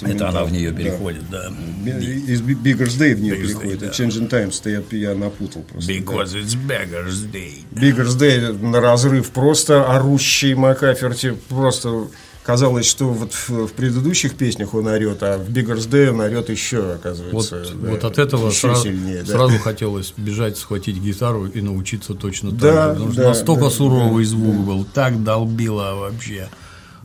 [SPEAKER 1] Это она в нее переходит, да.
[SPEAKER 2] да. Из Biggers Day в нее Biggers переходит, Day, да. Changing Times, то я, я напутал просто.
[SPEAKER 1] Because да. it's Biggers Day.
[SPEAKER 2] Biggers Day на разрыв, просто орущий Макаферти, просто казалось, что вот в, в предыдущих песнях он орет, а в Bigger's Day он орет еще, оказывается.
[SPEAKER 1] Вот, да, вот от этого сразу, сильнее, да. сразу хотелось бежать, схватить гитару и научиться точно так
[SPEAKER 2] да,
[SPEAKER 1] же. Потому
[SPEAKER 2] да,
[SPEAKER 1] настолько
[SPEAKER 2] да,
[SPEAKER 1] суровый да, звук да. был, так долбило вообще.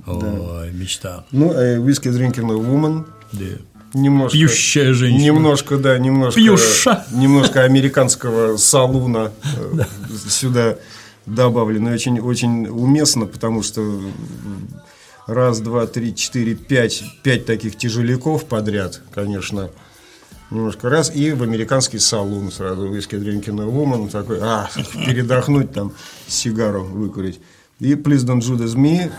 [SPEAKER 1] Да. Ой, мечта.
[SPEAKER 2] Ну, а Whiskey Drinking Woman.
[SPEAKER 1] Да.
[SPEAKER 2] Немножко,
[SPEAKER 1] Пьющая женщина.
[SPEAKER 2] Немножко, да, немножко,
[SPEAKER 1] Пьюша.
[SPEAKER 2] немножко американского салуна э, сюда добавлено. Очень, очень уместно, потому что раз, два, три, четыре, пять, пять таких тяжеляков подряд, конечно, немножко раз, и в американский салон сразу, виски Drinking Woman, такой, а, передохнуть там, сигару выкурить. И Please Don't Judas Me,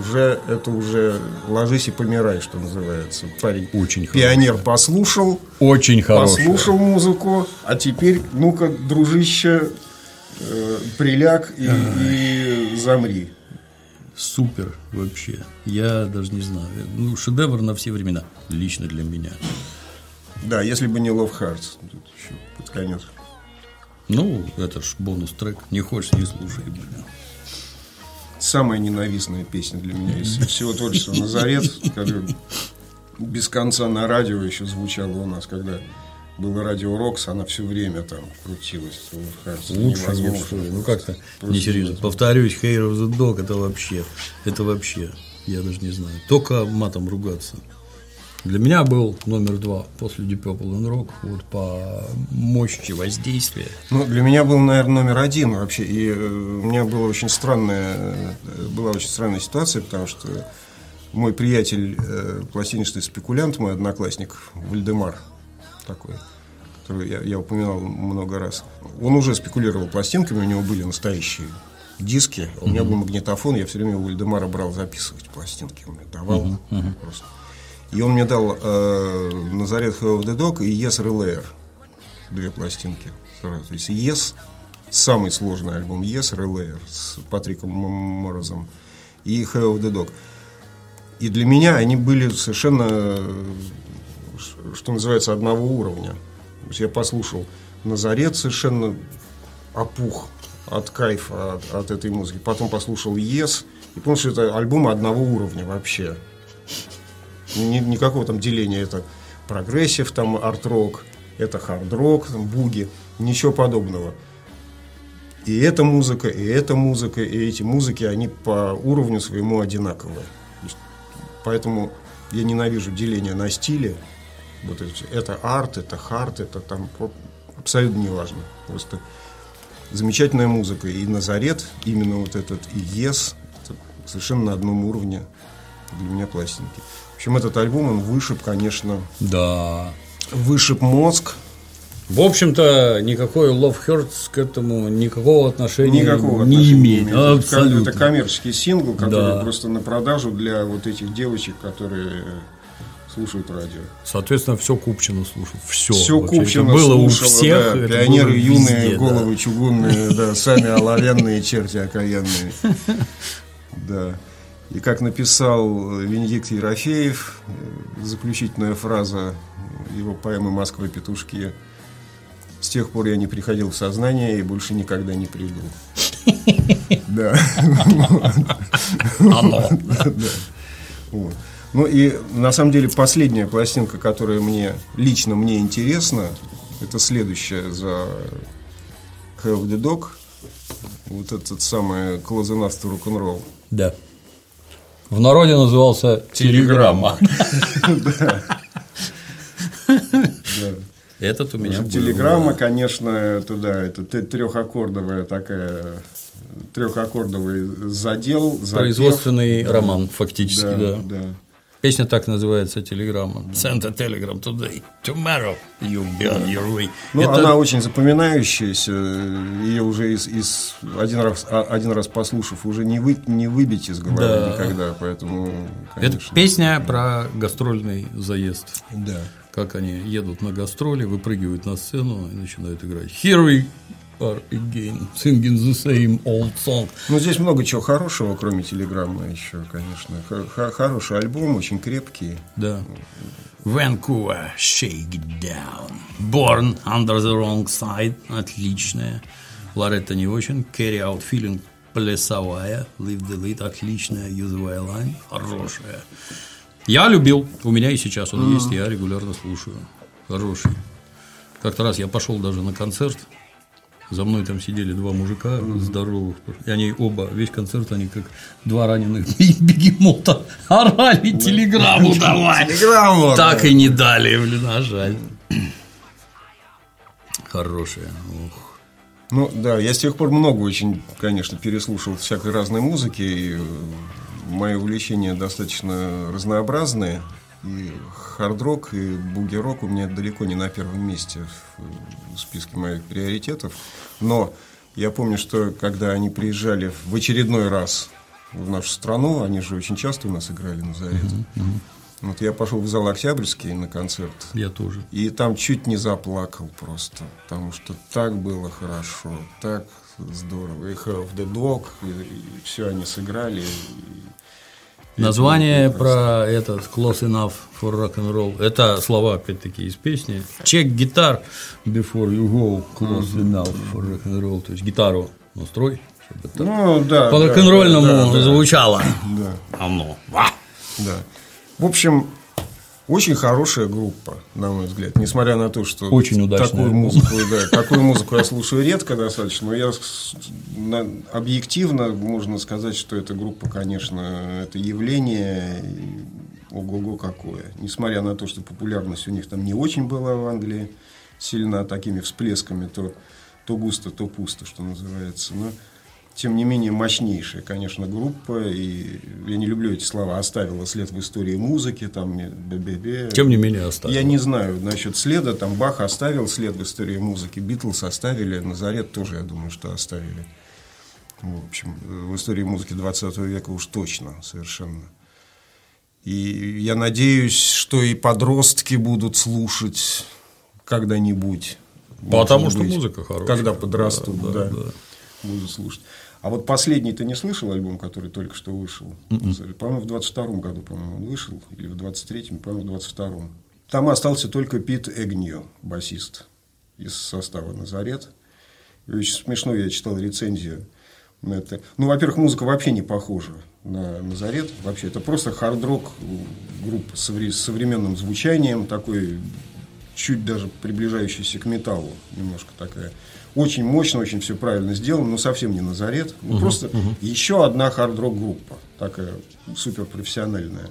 [SPEAKER 2] уже это уже ложись и помирай, что называется. Парень.
[SPEAKER 1] Очень
[SPEAKER 2] Пионер хороший. послушал.
[SPEAKER 1] Очень хороший.
[SPEAKER 2] Послушал музыку, а теперь, ну-ка, дружище, э, приляг и, и замри
[SPEAKER 1] супер вообще. Я даже не знаю. Ну, шедевр на все времена. Лично для меня.
[SPEAKER 2] Да, если бы не Love Hearts. Тут еще под конец.
[SPEAKER 1] Ну, это ж бонус трек. Не хочешь, не слушай, блин.
[SPEAKER 2] Самая ненавистная песня для меня из всего творчества Назарет, без конца на радио еще звучало у нас, когда было радио Рокс, она все время там крутилась.
[SPEAKER 1] Кажется, Лучше невозможно. Ну как-то несерьезно. Повторюсь, Hair of the Dog это вообще, это вообще, я даже не знаю. Только матом ругаться. Для меня был номер два после Deep Purple and Rock вот по мощи воздействия.
[SPEAKER 2] Ну, для меня был, наверное, номер один вообще. И э, у меня была очень странная, э, была очень странная ситуация, потому что мой приятель, э, пластиночный спекулянт, мой одноклассник Вальдемар, такой, который я, я упоминал много раз. Он уже спекулировал пластинками, у него были настоящие диски. У меня был магнитофон, я все время у Вальдемара брал записывать пластинки. Он мне давал uh-huh. просто. И он мне дал э, Назарет Have the Dog и Yes Relayer. Две пластинки. То есть Yes, самый сложный альбом Yes Relayer с Патриком Морозом и Have the Dog. И для меня они были совершенно что называется, одного уровня. То есть я послушал Назарет, совершенно опух от кайфа от, от этой музыки. Потом послушал Yes и понял, что это альбомы одного уровня вообще. Ни, никакого там деления. Это прогрессив, там арт-рок, это хард-рок, там буги, ничего подобного. И эта музыка, и эта музыка, и эти музыки, они по уровню своему одинаковые. Поэтому я ненавижу деление на стили. Вот это, арт, это хард, это там абсолютно не важно. Просто замечательная музыка. И Назарет, именно вот этот и Ес, это совершенно на одном уровне для меня пластинки. В общем, этот альбом, он вышиб, конечно.
[SPEAKER 1] Да.
[SPEAKER 2] Вышиб мозг.
[SPEAKER 1] В общем-то, никакой Love Hurts к этому никакого отношения
[SPEAKER 2] никакого
[SPEAKER 1] не
[SPEAKER 2] отношения
[SPEAKER 1] имеет.
[SPEAKER 2] имеет. Абсолютно. Это коммерческий сингл, который да. просто на продажу для вот этих девочек, которые слушают радио.
[SPEAKER 1] Соответственно, все Купчино слушают. Все.
[SPEAKER 2] Все Купчино было слушало, у всех. Да, пионеры было юные, везде, головы да. чугунные, да, сами оловянные черти окаянные. Да. И как написал Венедикт Ерофеев, заключительная фраза его поэмы «Москва петушки» С тех пор я не приходил в сознание и больше никогда не приду. Да. Оно. Ну и на самом деле последняя пластинка, которая мне лично мне интересна, это следующая за Have the Dog. Вот этот самый Close Enough to Rock'n'Roll.
[SPEAKER 1] Да. В народе назывался Телеграмма. Этот у меня.
[SPEAKER 2] Телеграмма, конечно, это да, это трехаккордовая такая трехаккордовый задел.
[SPEAKER 1] Производственный роман, фактически, да. Песня так называется «Телеграмма». «Send a telegram today, tomorrow you be on your way».
[SPEAKER 2] Ну, Это... она очень запоминающаяся, ее уже из, из один, раз, а, один раз послушав, уже не, вы, не выбить из головы да. никогда, поэтому,
[SPEAKER 1] конечно... Это песня про гастрольный заезд. Да. Как они едут на гастроли, выпрыгивают на сцену и начинают играть «Here we are again singing the same old song.
[SPEAKER 2] Ну, здесь много чего хорошего, кроме телеграммы еще, конечно. Х хороший альбом, очень крепкий.
[SPEAKER 1] Да. Vancouver, Shake It Down. Born Under the Wrong Side, отличная. Лоретта не очень. Carry Out Feeling, плясовая. Live the Lead, отличная. Use the Line, хорошая. Я любил, у меня и сейчас он mm-hmm. есть, я регулярно слушаю. Хороший. Как-то раз я пошел даже на концерт за мной там сидели два мужика здоровых. И они оба, весь концерт, они как два раненых бегемота орали телеграмму давай. Телеграмму. Так и не дали, блин, а жаль. Хорошая. Ох.
[SPEAKER 2] Ну да, я с тех пор много очень, конечно, переслушал всякой разной музыки. И мои увлечения достаточно разнообразные. И хард-рок, и буги-рок у меня далеко не на первом месте в списке моих приоритетов. Но я помню, что когда они приезжали в очередной раз в нашу страну, они же очень часто у нас играли на заре. Uh-huh, uh-huh. Вот я пошел в зал Октябрьский на концерт.
[SPEAKER 1] Я тоже.
[SPEAKER 2] И там чуть не заплакал просто, потому что так было хорошо, так здорово. И Have the Dog, и, и все они сыграли. И,
[SPEAKER 1] Название про этот Close Enough for Rock and Roll. Это слова, опять-таки, из песни. Check guitar before you go close enough for rock and roll. То есть гитару настрой, чтобы это ну, да, по рок-н-ролльному да, да, звучало. Да. Оно.
[SPEAKER 2] Да. В общем, очень хорошая группа, на мой взгляд, несмотря на то, что
[SPEAKER 1] очень удачная.
[SPEAKER 2] такую музыку, да, такую музыку я слушаю редко достаточно, но я объективно можно сказать, что эта группа, конечно, это явление ого-го какое. Несмотря на то, что популярность у них там не очень была в Англии, сильно такими всплесками, то, то густо, то пусто, что называется. Но тем не менее, мощнейшая, конечно, группа, и я не люблю эти слова, оставила след в истории музыки, там, бе-бе-бе.
[SPEAKER 1] Тем не менее, оставила.
[SPEAKER 2] Я не знаю насчет следа, там, Бах оставил след в истории музыки, Битлз оставили, Назарет тоже, я думаю, что оставили. В общем, в истории музыки 20 века уж точно, совершенно. И я надеюсь, что и подростки будут слушать когда-нибудь.
[SPEAKER 1] Потому что быть, музыка хорошая.
[SPEAKER 2] Когда подрастут, да, да, да. будут слушать. А вот последний ты не слышал альбом, который только что вышел? Mm-hmm. По-моему, в 22-м году, по-моему, он вышел, или в 23-м, по-моему, в 22-м. Там остался только Пит Эгнио, басист из состава «Назарет». И очень смешно, я читал рецензию на это. Ну, во-первых, музыка вообще не похожа на «Назарет». Вообще, это просто хард-рок группа с современным звучанием, такой чуть даже приближающийся к металлу, немножко такая очень мощно, очень все правильно сделано, но совсем не Назарет. Ну, угу, просто угу. еще одна хард-рок группа, такая суперпрофессиональная.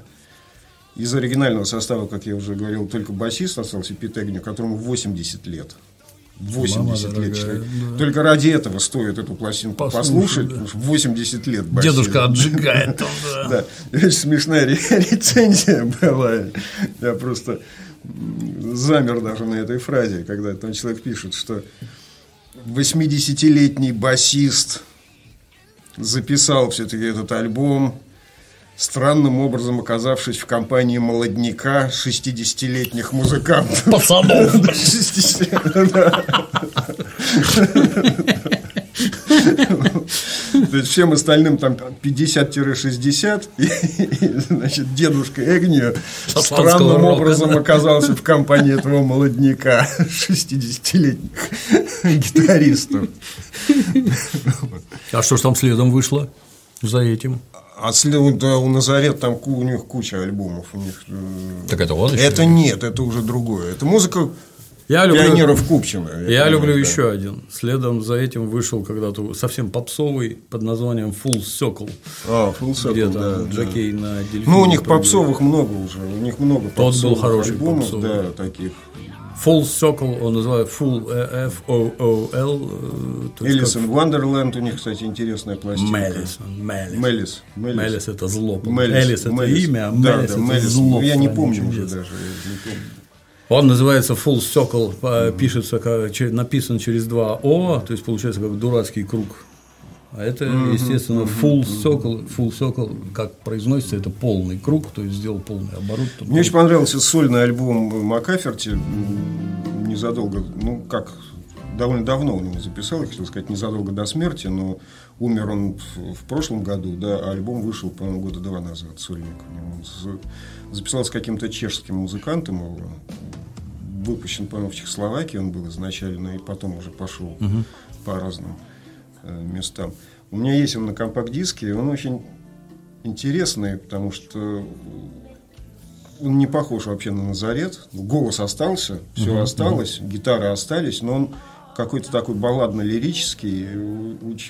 [SPEAKER 2] Из оригинального состава, как я уже говорил, только басист остался Пит которому 80 лет. 80 Мама лет дорогая, человек. Да. Только ради этого стоит эту пластинку послушать, да. 80 лет
[SPEAKER 1] басист. Дедушка отжигает.
[SPEAKER 2] Да. Очень смешная рецензия была. Я просто замер даже на этой фразе, когда там человек пишет, что 80-летний басист записал все-таки этот альбом, странным образом оказавшись в компании молодняка 60-летних музыкантов.
[SPEAKER 1] Пацанов.
[SPEAKER 2] То есть всем остальным там 50-60, и, значит, дедушка Эгнию странным образом оказался в компании этого молодняка 60-летних гитаристов.
[SPEAKER 1] А что ж там следом вышло за этим?
[SPEAKER 2] А след, да, у Назарет там у них куча альбомов. У них,
[SPEAKER 1] так это он еще?
[SPEAKER 2] Это нет, это уже другое. Это музыка
[SPEAKER 1] я люблю,
[SPEAKER 2] пионеров Купчина.
[SPEAKER 1] Я, я люблю да. еще один. Следом за этим вышел когда-то совсем попсовый под названием Full Circle.
[SPEAKER 2] А, Full Circle,
[SPEAKER 1] где
[SPEAKER 2] да,
[SPEAKER 1] Джокей да. на дельфине.
[SPEAKER 2] Ну, у них попсовых много уже. У них много
[SPEAKER 1] Тот был хороший
[SPEAKER 2] альбомов,
[SPEAKER 1] попсовый.
[SPEAKER 2] да, таких.
[SPEAKER 1] Full Circle, он называет Full F O O L.
[SPEAKER 2] Элис Wonderland у них, кстати, интересная пластинка.
[SPEAKER 1] Мелис.
[SPEAKER 2] Мелис.
[SPEAKER 1] Мелис это зло.
[SPEAKER 2] Мелис
[SPEAKER 1] это имя, а Мелис
[SPEAKER 2] да,
[SPEAKER 1] это
[SPEAKER 2] Мелис.
[SPEAKER 1] зло.
[SPEAKER 2] Я не помню уже даже. Не помню.
[SPEAKER 1] Он называется Full Circle, пишется, как, написан через два О, то есть получается как дурацкий круг. А это, естественно, full circle, full circle, как произносится, это полный круг, то есть сделал полный оборот.
[SPEAKER 2] Мне очень понравился сольный альбом Макаферти незадолго, ну как, довольно давно он его записал, я хотел сказать, незадолго до смерти, но умер он в прошлом году, да, а альбом вышел, по-моему, года два назад, сольник. Он записал с каким-то чешским музыкантом его, выпущен, по-моему, в Чехословакии он был изначально, и потом уже пошел угу. по разным э, местам. У меня есть он на компакт-диске, он очень интересный, потому что он не похож вообще на Назарет. Голос остался, все угу, осталось, угу. гитары остались, но он какой-то такой балладно-лирический,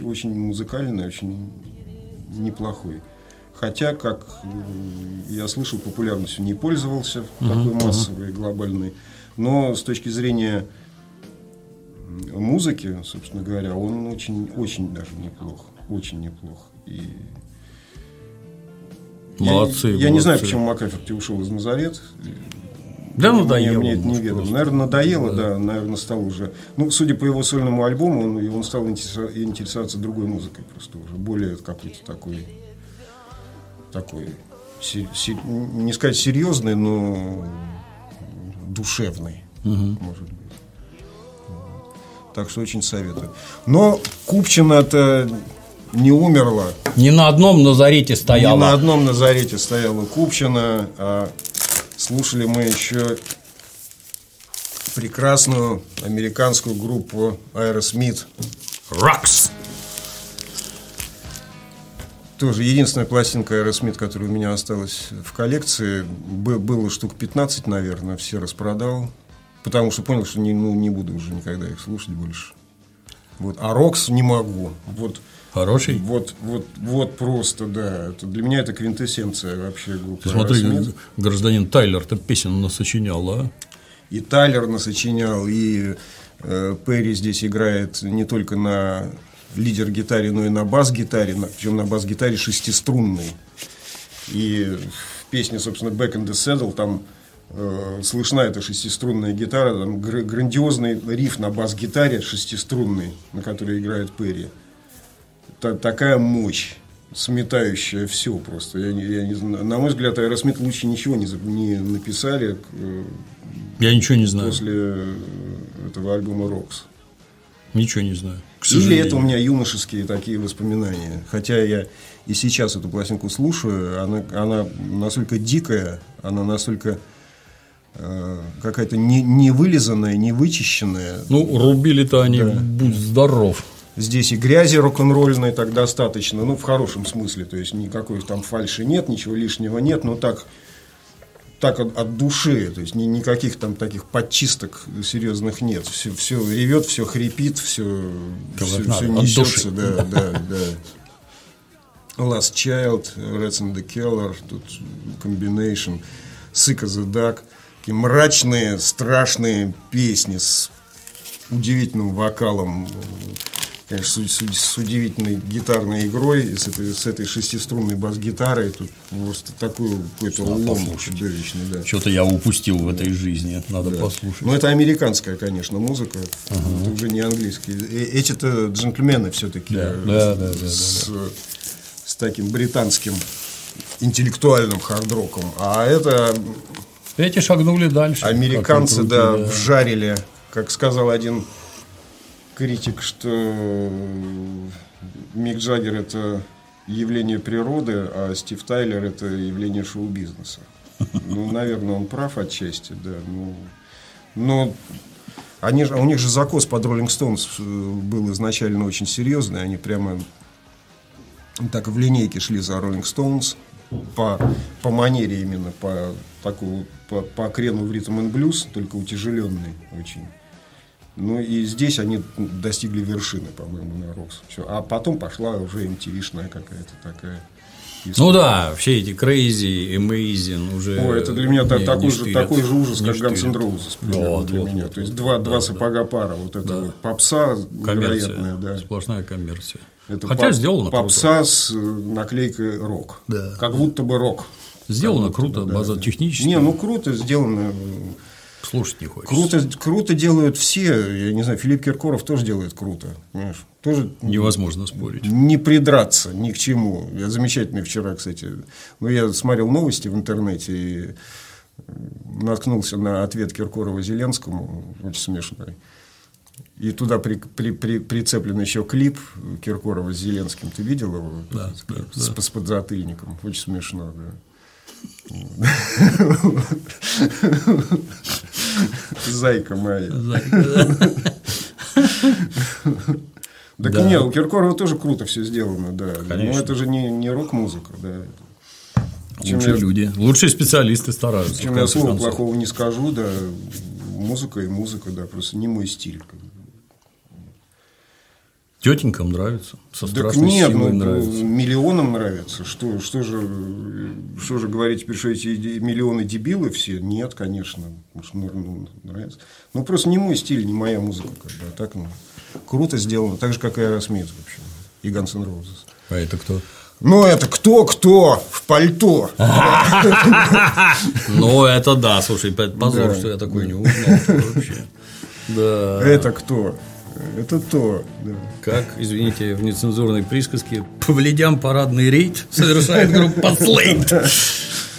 [SPEAKER 2] очень, музыкальный, очень неплохой. Хотя, как я слышал, популярностью не пользовался, угу, такой массовый, глобальный. Но с точки зрения музыки, собственно говоря, он очень, очень даже неплох. Очень неплох. И
[SPEAKER 1] Молодцы.
[SPEAKER 2] Я,
[SPEAKER 1] молодцы.
[SPEAKER 2] я не знаю, почему Макаферти ушел из Назарет.
[SPEAKER 1] Да, надоело.
[SPEAKER 2] Мне, мне это неведомо. Просто. Наверное, надоело, да. да, наверное, стал уже. Ну, судя по его сольному альбому, он, он стал интересоваться другой музыкой просто уже. Более какой-то такой. Такой. Не сказать серьезный, но душевный, угу. может быть. Так что очень советую. Но Купчина-то не умерла.
[SPEAKER 1] Не на одном Назарете стояла.
[SPEAKER 2] Не на одном Назарете стояла Купчина, а слушали мы еще прекрасную американскую группу Aerosmith.
[SPEAKER 1] Rocks.
[SPEAKER 2] Тоже единственная пластинка Aerosmith, которая у меня осталась в коллекции. Было штук 15, наверное, все распродал. Потому что понял, что не, ну, не буду уже никогда их слушать больше. Вот. А Рокс не могу. Вот,
[SPEAKER 1] Хороший?
[SPEAKER 2] Вот, вот, вот просто, да. Это, для меня это квинтэссенция вообще группы.
[SPEAKER 1] Смотри, гражданин Тайлер-то песен насочинял, а?
[SPEAKER 2] И Тайлер насочинял, и э, Перри здесь играет не только на лид-гитаре, но и на бас-гитаре, причем на бас-гитаре шестиструнной. И в песне, собственно, Back in the Saddle там э, слышна эта шестиструнная гитара, там гр- грандиозный риф на бас-гитаре шестиструнный, на которой играет Перри. Та- такая мощь сметающая все просто. Я, я не знаю. На мой взгляд, Аэросмит лучше ничего не, не написали.
[SPEAKER 1] Э, я ничего не знаю.
[SPEAKER 2] После этого альбома «Рокс».
[SPEAKER 1] Ничего не знаю.
[SPEAKER 2] Или это у меня юношеские такие воспоминания. Хотя я и сейчас эту пластинку слушаю, она, она настолько дикая, она настолько э, какая-то не, не вылизанная, не вычищенная.
[SPEAKER 1] Ну, рубили-то они, да. будь здоров.
[SPEAKER 2] Здесь и грязи рок-н-ролльной так достаточно, ну, в хорошем смысле, то есть никакой там фальши нет, ничего лишнего нет, но так так от, от души, то есть ни, никаких там таких подчисток серьезных нет. Все, все ревет, все хрипит, все, все, все несется, да, да, да. Last Child, Rats in the Keller, тут комбинейшн, Sick as a Duck. Такие мрачные, страшные песни с удивительным вокалом конечно, с, с, с удивительной гитарной игрой, с этой, с этой шестиструнной бас-гитарой, тут просто такой какой-то лом чудовищный, да.
[SPEAKER 1] Что-то я упустил в этой жизни, надо да. послушать.
[SPEAKER 2] Ну, это американская, конечно, музыка, ага. это уже не английский. Эти-то джентльмены все-таки
[SPEAKER 1] да. Да, да, да,
[SPEAKER 2] с, да, да. с таким британским интеллектуальным хард-роком, а это...
[SPEAKER 1] Эти шагнули дальше.
[SPEAKER 2] Американцы, да, да, вжарили, как сказал один критик, что Мик Джаггер это явление природы, а Стив Тайлер это явление шоу-бизнеса. Ну, наверное, он прав отчасти, да. Ну, но они, а у них же закос под Stones э, был изначально очень серьезный. Они прямо так в линейке шли за Rolling Stones по, по манере именно, по, такому, по, по крену в ритм и блюз, только утяжеленный очень. Ну и здесь они достигли вершины, по-моему, на Рокс. Все. А потом пошла уже MTV-шная какая-то такая.
[SPEAKER 1] Ну да, все эти crazy, amazing уже.
[SPEAKER 2] Ой, это для меня не, такой, не же, такой же ужас, как Guns N' Roses. Вот, для вот, меня. Вот, То есть два, да, два сапога да. пара. Вот это да. вот попса
[SPEAKER 1] коммерция, невероятная, да. Сплошная коммерция. Это Хотя поп, сделано
[SPEAKER 2] попса круто. с э, наклейкой рок. Да. Как будто бы рок.
[SPEAKER 1] Сделано круто, да, база да. технически.
[SPEAKER 2] Не, ну круто сделано
[SPEAKER 1] слушать не хочется.
[SPEAKER 2] Круто, круто делают все. Я не знаю, Филипп Киркоров тоже делает круто. Понимаешь? Тоже
[SPEAKER 1] Невозможно спорить.
[SPEAKER 2] Не придраться ни к чему. Я замечательный вчера, кстати. Ну, я смотрел новости в интернете и наткнулся на ответ Киркорова Зеленскому, очень смешной. И туда при, при, при, прицеплен еще клип Киркорова с Зеленским. Ты видел его?
[SPEAKER 1] Да,
[SPEAKER 2] с,
[SPEAKER 1] да,
[SPEAKER 2] с, да. с подзатыльником. Очень смешно, да. Зайка моя. Зайка, Так да. нет, у Киркорова тоже круто все сделано, да. Конечно. Но это же не, не рок-музыка, да.
[SPEAKER 1] Чем Лучшие я, люди, лучшие специалисты стараются.
[SPEAKER 2] Чем я слова плохого не скажу, да. Музыка и музыка, да, просто не мой стиль.
[SPEAKER 1] Тетенькам нравится.
[SPEAKER 2] Со так нет, ну, нравится. миллионам нравится. Что, что, же, что же говорить теперь, что эти миллионы дебилы все? Нет, конечно. Ну, ну, нравится. Ну, просто не мой стиль, не моя музыка. Как бы. А так, ну, круто сделано. Так же, как и Аэросмит, в общем. И Guns N' Roses.
[SPEAKER 1] А это кто?
[SPEAKER 2] Ну, это кто-кто в пальто.
[SPEAKER 1] Ну, это да, слушай, позор, что я такой не узнал вообще. Да.
[SPEAKER 2] Это кто? Это то. Да.
[SPEAKER 1] Как, извините, в нецензурной присказке, повледям парадный рейд совершает группа Слейд.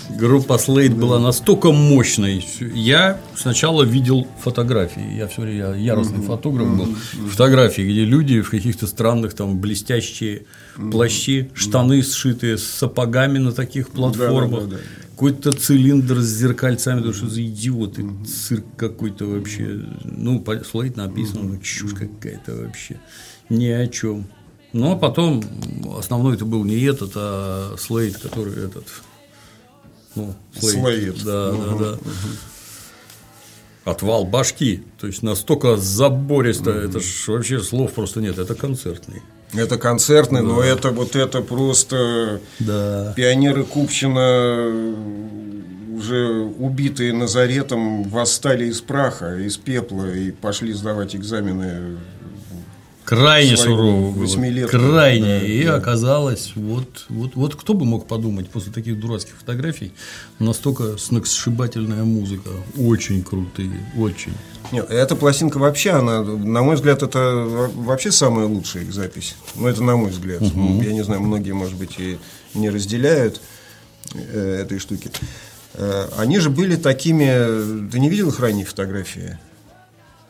[SPEAKER 1] Группа Slate была настолько мощной. Я сначала видел фотографии. Я все время яростный фотограф был. Фотографии, где люди в каких-то странных там блестящие плащи, штаны сшитые с сапогами на таких платформах. Да, да, да, какой-то цилиндр с зеркальцами, да что за идиоты, цирк какой-то вообще. Ну, Слейд написано, ну, чушь какая-то вообще. Ни о чем. Но потом основной это был не этот, а Слейд, который этот.
[SPEAKER 2] Ну, Слейд.
[SPEAKER 1] Да, угу, да, да. Отвал башки. То есть настолько забористо, угу. это ж вообще слов просто нет, это концертный.
[SPEAKER 2] Это концертный, да. но это вот это просто
[SPEAKER 1] да.
[SPEAKER 2] пионеры Купчина уже убитые Назаретом восстали из праха, из пепла и пошли сдавать экзамены
[SPEAKER 1] крайне сурово было. Крайне. Да, и да. оказалось, вот, вот, вот кто бы мог подумать после таких дурацких фотографий, настолько сногсшибательная музыка. Очень крутые, очень.
[SPEAKER 2] Нет, эта пластинка вообще, она, на мой взгляд, это вообще самая лучшая их запись. Ну, это на мой взгляд. Угу. Я не знаю, многие, может быть, и не разделяют э, этой штуки. Э, они же были такими... Ты не видел их ранние фотографии?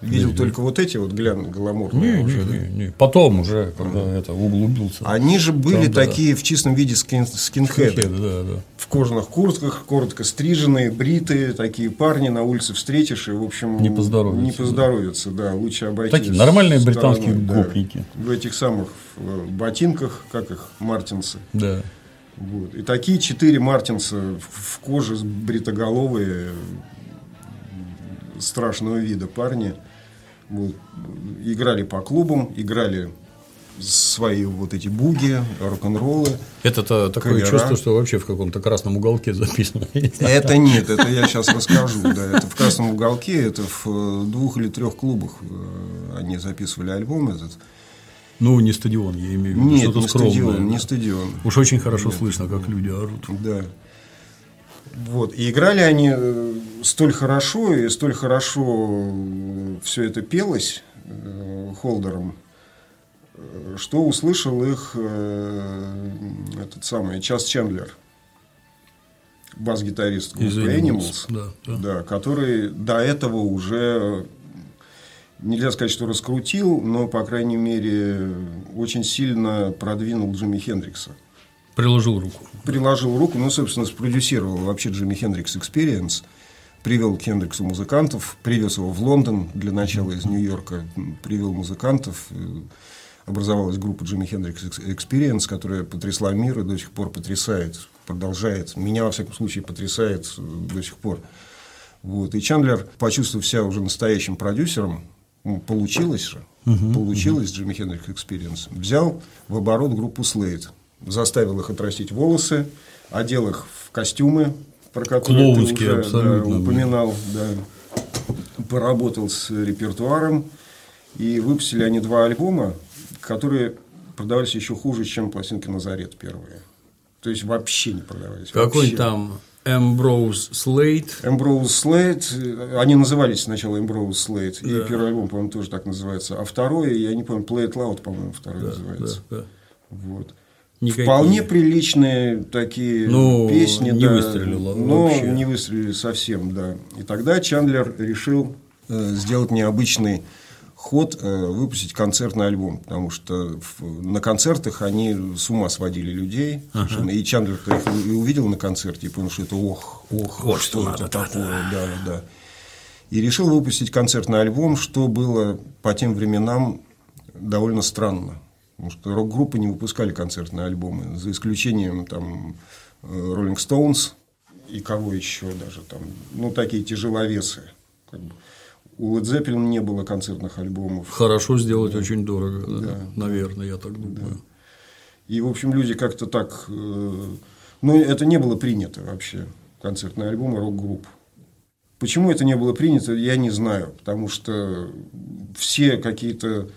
[SPEAKER 2] Видел не, только не. вот эти вот глян гламурные.
[SPEAKER 1] Не, не, не, не. Потом уже, когда а. это углубился.
[SPEAKER 2] Они же были Там, такие да. в чистом виде скин, скинхеды.
[SPEAKER 1] Скинхеды, да, да.
[SPEAKER 2] В кожаных куртках, коротко стриженные, бритые, такие парни на улице встретишь, и, в общем,
[SPEAKER 1] не поздоровятся.
[SPEAKER 2] Не поздоровятся, да. да лучше обойти.
[SPEAKER 1] Такие нормальные стороной, британские гопники.
[SPEAKER 2] Да, в этих самых ботинках, как их, мартинсы.
[SPEAKER 1] Да.
[SPEAKER 2] Вот. И такие четыре мартинса в коже бритоголовые страшного вида парни – вот, играли по клубам, играли свои вот эти буги, рок-н-роллы.
[SPEAKER 1] Это-то такое кавера. чувство, что вообще в каком-то красном уголке записано.
[SPEAKER 2] Это нет, это я сейчас расскажу. Да, это в красном уголке, это в э, двух или трех клубах э, они записывали альбом этот.
[SPEAKER 1] Ну, не стадион, я имею в виду.
[SPEAKER 2] Нет, не скромное. стадион, не стадион.
[SPEAKER 1] Уж очень хорошо нет. слышно, как люди орут.
[SPEAKER 2] Да. Вот. И играли они э, столь хорошо, и столь хорошо э, все это пелось э, Холдером, что услышал их этот самый Час Чендлер, бас-гитарист группы Animals,
[SPEAKER 1] да, да.
[SPEAKER 2] Да, который до этого уже нельзя сказать, что раскрутил, но, по крайней мере, очень сильно продвинул Джимми Хендрикса.
[SPEAKER 1] Приложил руку.
[SPEAKER 2] Приложил руку, ну, собственно, спродюсировал вообще Джимми Хендрикс Experience, привел к Хендриксу музыкантов, привез его в Лондон для начала из Нью-Йорка, привел музыкантов, образовалась группа Джимми Хендрикс Experience, которая потрясла мир и до сих пор потрясает, продолжает. Меня, во всяком случае, потрясает до сих пор. Вот. И Чандлер, почувствовав себя уже настоящим продюсером, ну, получилось же, uh-huh, получилось uh-huh. Джимми Хендрикс Experience, взял в оборот группу Slade, заставил их отрастить волосы, одел их в костюмы, про которые
[SPEAKER 1] Клоунские,
[SPEAKER 2] ты уже да, упоминал, да, поработал с репертуаром, и выпустили они два альбома, которые продавались еще хуже, чем пластинки Назарет первые. То есть вообще не продавались.
[SPEAKER 1] Какой там Эмброуз Слейт.
[SPEAKER 2] Эмброуз Слейт. Они назывались сначала Эмброуз Слейт. Да. И первый альбом, по-моему, тоже так называется. А второй, я не помню, Play It Loud, по-моему, второй да, называется. Да, да. Вот. Никакие. Вполне приличные такие ну, песни.
[SPEAKER 1] Не да, выстрелило.
[SPEAKER 2] Но вообще. не выстрелили совсем, да. И тогда Чандлер решил э, сделать необычный ход э, выпустить концертный альбом, потому что на концертах они с ума сводили людей. Ага. И Чандлер их и увидел на концерте и понял, что это ох, ох,
[SPEAKER 1] вот что, что это
[SPEAKER 2] такое, да. да, да. И решил выпустить концертный альбом, что было по тем временам довольно странно. Потому что рок-группы не выпускали концертные альбомы, за исключением там э, Rolling Stones и кого еще даже там, ну, такие тяжеловесы. Как бы. У Led Zeppelin не было концертных альбомов.
[SPEAKER 1] Хорошо сделать да. очень дорого, да. наверное, я так думаю. Да.
[SPEAKER 2] И, в общем, люди как-то так... Э, ну, это не было принято вообще, концертные альбомы рок-групп. Почему это не было принято, я не знаю. Потому что все какие-то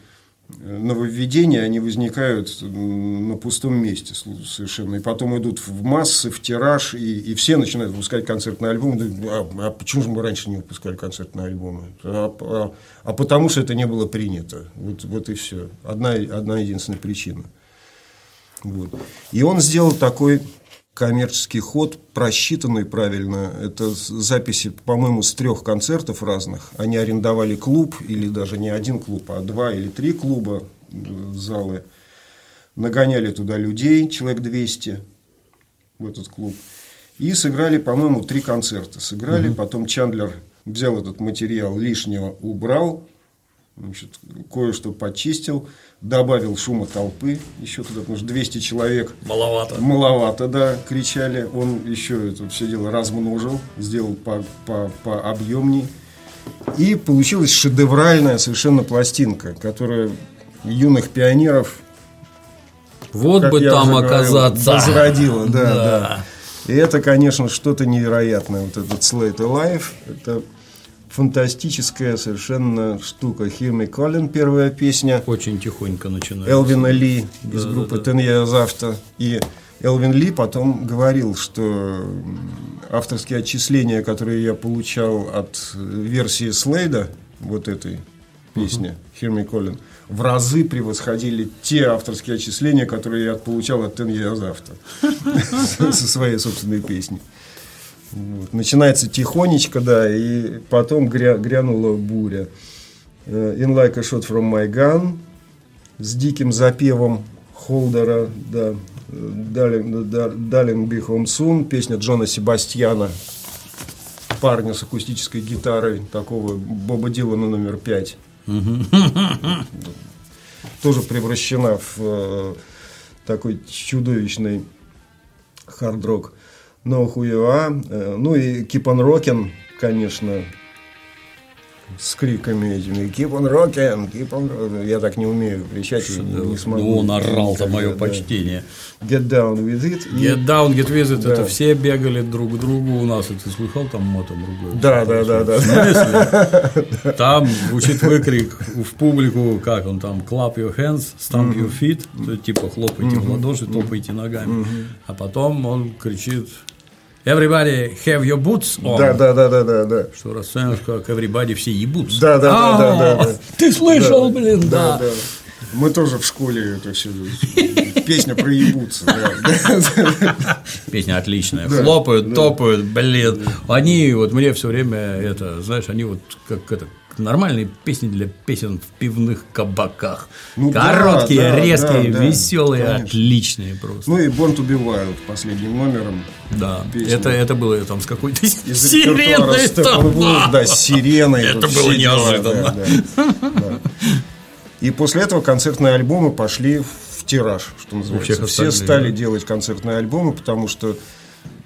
[SPEAKER 2] нововведения, они возникают на пустом месте совершенно. И потом идут в массы, в тираж, и, и все начинают выпускать концертные альбомы. А, а почему же мы раньше не выпускали концертные альбомы? А, а, а потому что это не было принято. Вот, вот и все. Одна, одна единственная причина. Вот. И он сделал такой коммерческий ход, просчитанный правильно. Это записи, по-моему, с трех концертов разных. Они арендовали клуб, или даже не один клуб, а два или три клуба, э, залы. Нагоняли туда людей, человек 200 в этот клуб. И сыграли, по-моему, три концерта. Сыграли, угу. потом Чандлер взял этот материал, лишнего убрал, значит, кое-что почистил, добавил шума толпы еще туда, потому что 200 человек.
[SPEAKER 1] Маловато.
[SPEAKER 2] Маловато, да, кричали. Он еще это все дело размножил, сделал по, по, по объемней. И получилась шедевральная совершенно пластинка, которая юных пионеров
[SPEAKER 1] вот бы там оказаться.
[SPEAKER 2] Возродила, да, да, да. И это, конечно, что-то невероятное. Вот этот Slate Alive. Это фантастическая совершенно штука. Hear Me Calling, первая песня.
[SPEAKER 1] Очень тихонько начинается.
[SPEAKER 2] Элвина Ли да, из группы да, да. After. И Элвин Ли потом говорил, что авторские отчисления, которые я получал от версии Слейда, вот этой песни uh-huh. Hear Me Calling, в разы превосходили те авторские отчисления, которые я получал от Years After со своей собственной песней. Вот. Начинается тихонечко, да, и потом гря, грянула буря. Э, In Like a Shot from My Gun с диким запевом Холдера, да, Be Home Soon, песня Джона Себастьяна, парня с акустической гитарой, такого Боба Дилана номер пять. Тоже превращена в э, такой чудовищный хард-рок. You Are, ну и on Rockin', конечно, с криками этими Keep on rocking, keep on rocking. Я так не умею кричать, и не смогу.
[SPEAKER 1] Ну, он орал за мое да. почтение.
[SPEAKER 2] Get down with it.
[SPEAKER 1] Get down, get with it. Да. Это все бегали друг к другу у нас. Ты слыхал там мотом
[SPEAKER 2] другой? Да, да, да, да. Смысле?
[SPEAKER 1] Там звучит выкрик в публику, как он там, clap your hands, stamp your feet, типа хлопайте в ладоши, топайте ногами. А потом он кричит Everybody have your boots on.
[SPEAKER 2] Да, да, да, да, да, да.
[SPEAKER 1] Что расцениваешь как everybody все ебутся.
[SPEAKER 2] Да, да, да, да, да, да.
[SPEAKER 1] Ты слышал, блин, да. да.
[SPEAKER 2] Мы тоже в школе это все песня про ебутся.
[SPEAKER 1] Песня отличная. Хлопают, топают, блин. Они вот мне все время это, знаешь, они вот как это нормальные песни для песен в пивных кабаках.
[SPEAKER 2] Ну
[SPEAKER 1] Короткие,
[SPEAKER 2] да,
[SPEAKER 1] резкие,
[SPEAKER 2] да, да,
[SPEAKER 1] веселые,
[SPEAKER 2] конечно.
[SPEAKER 1] отличные просто.
[SPEAKER 2] Ну и Born to be Wild последним номером.
[SPEAKER 1] да,
[SPEAKER 2] песня.
[SPEAKER 1] это, это было там с какой-то сиреной.
[SPEAKER 2] Да, с сиреной.
[SPEAKER 1] Это было неожиданно.
[SPEAKER 2] да, да, да. И после этого концертные альбомы пошли в тираж, что называется. Все стали делать концертные альбомы, потому что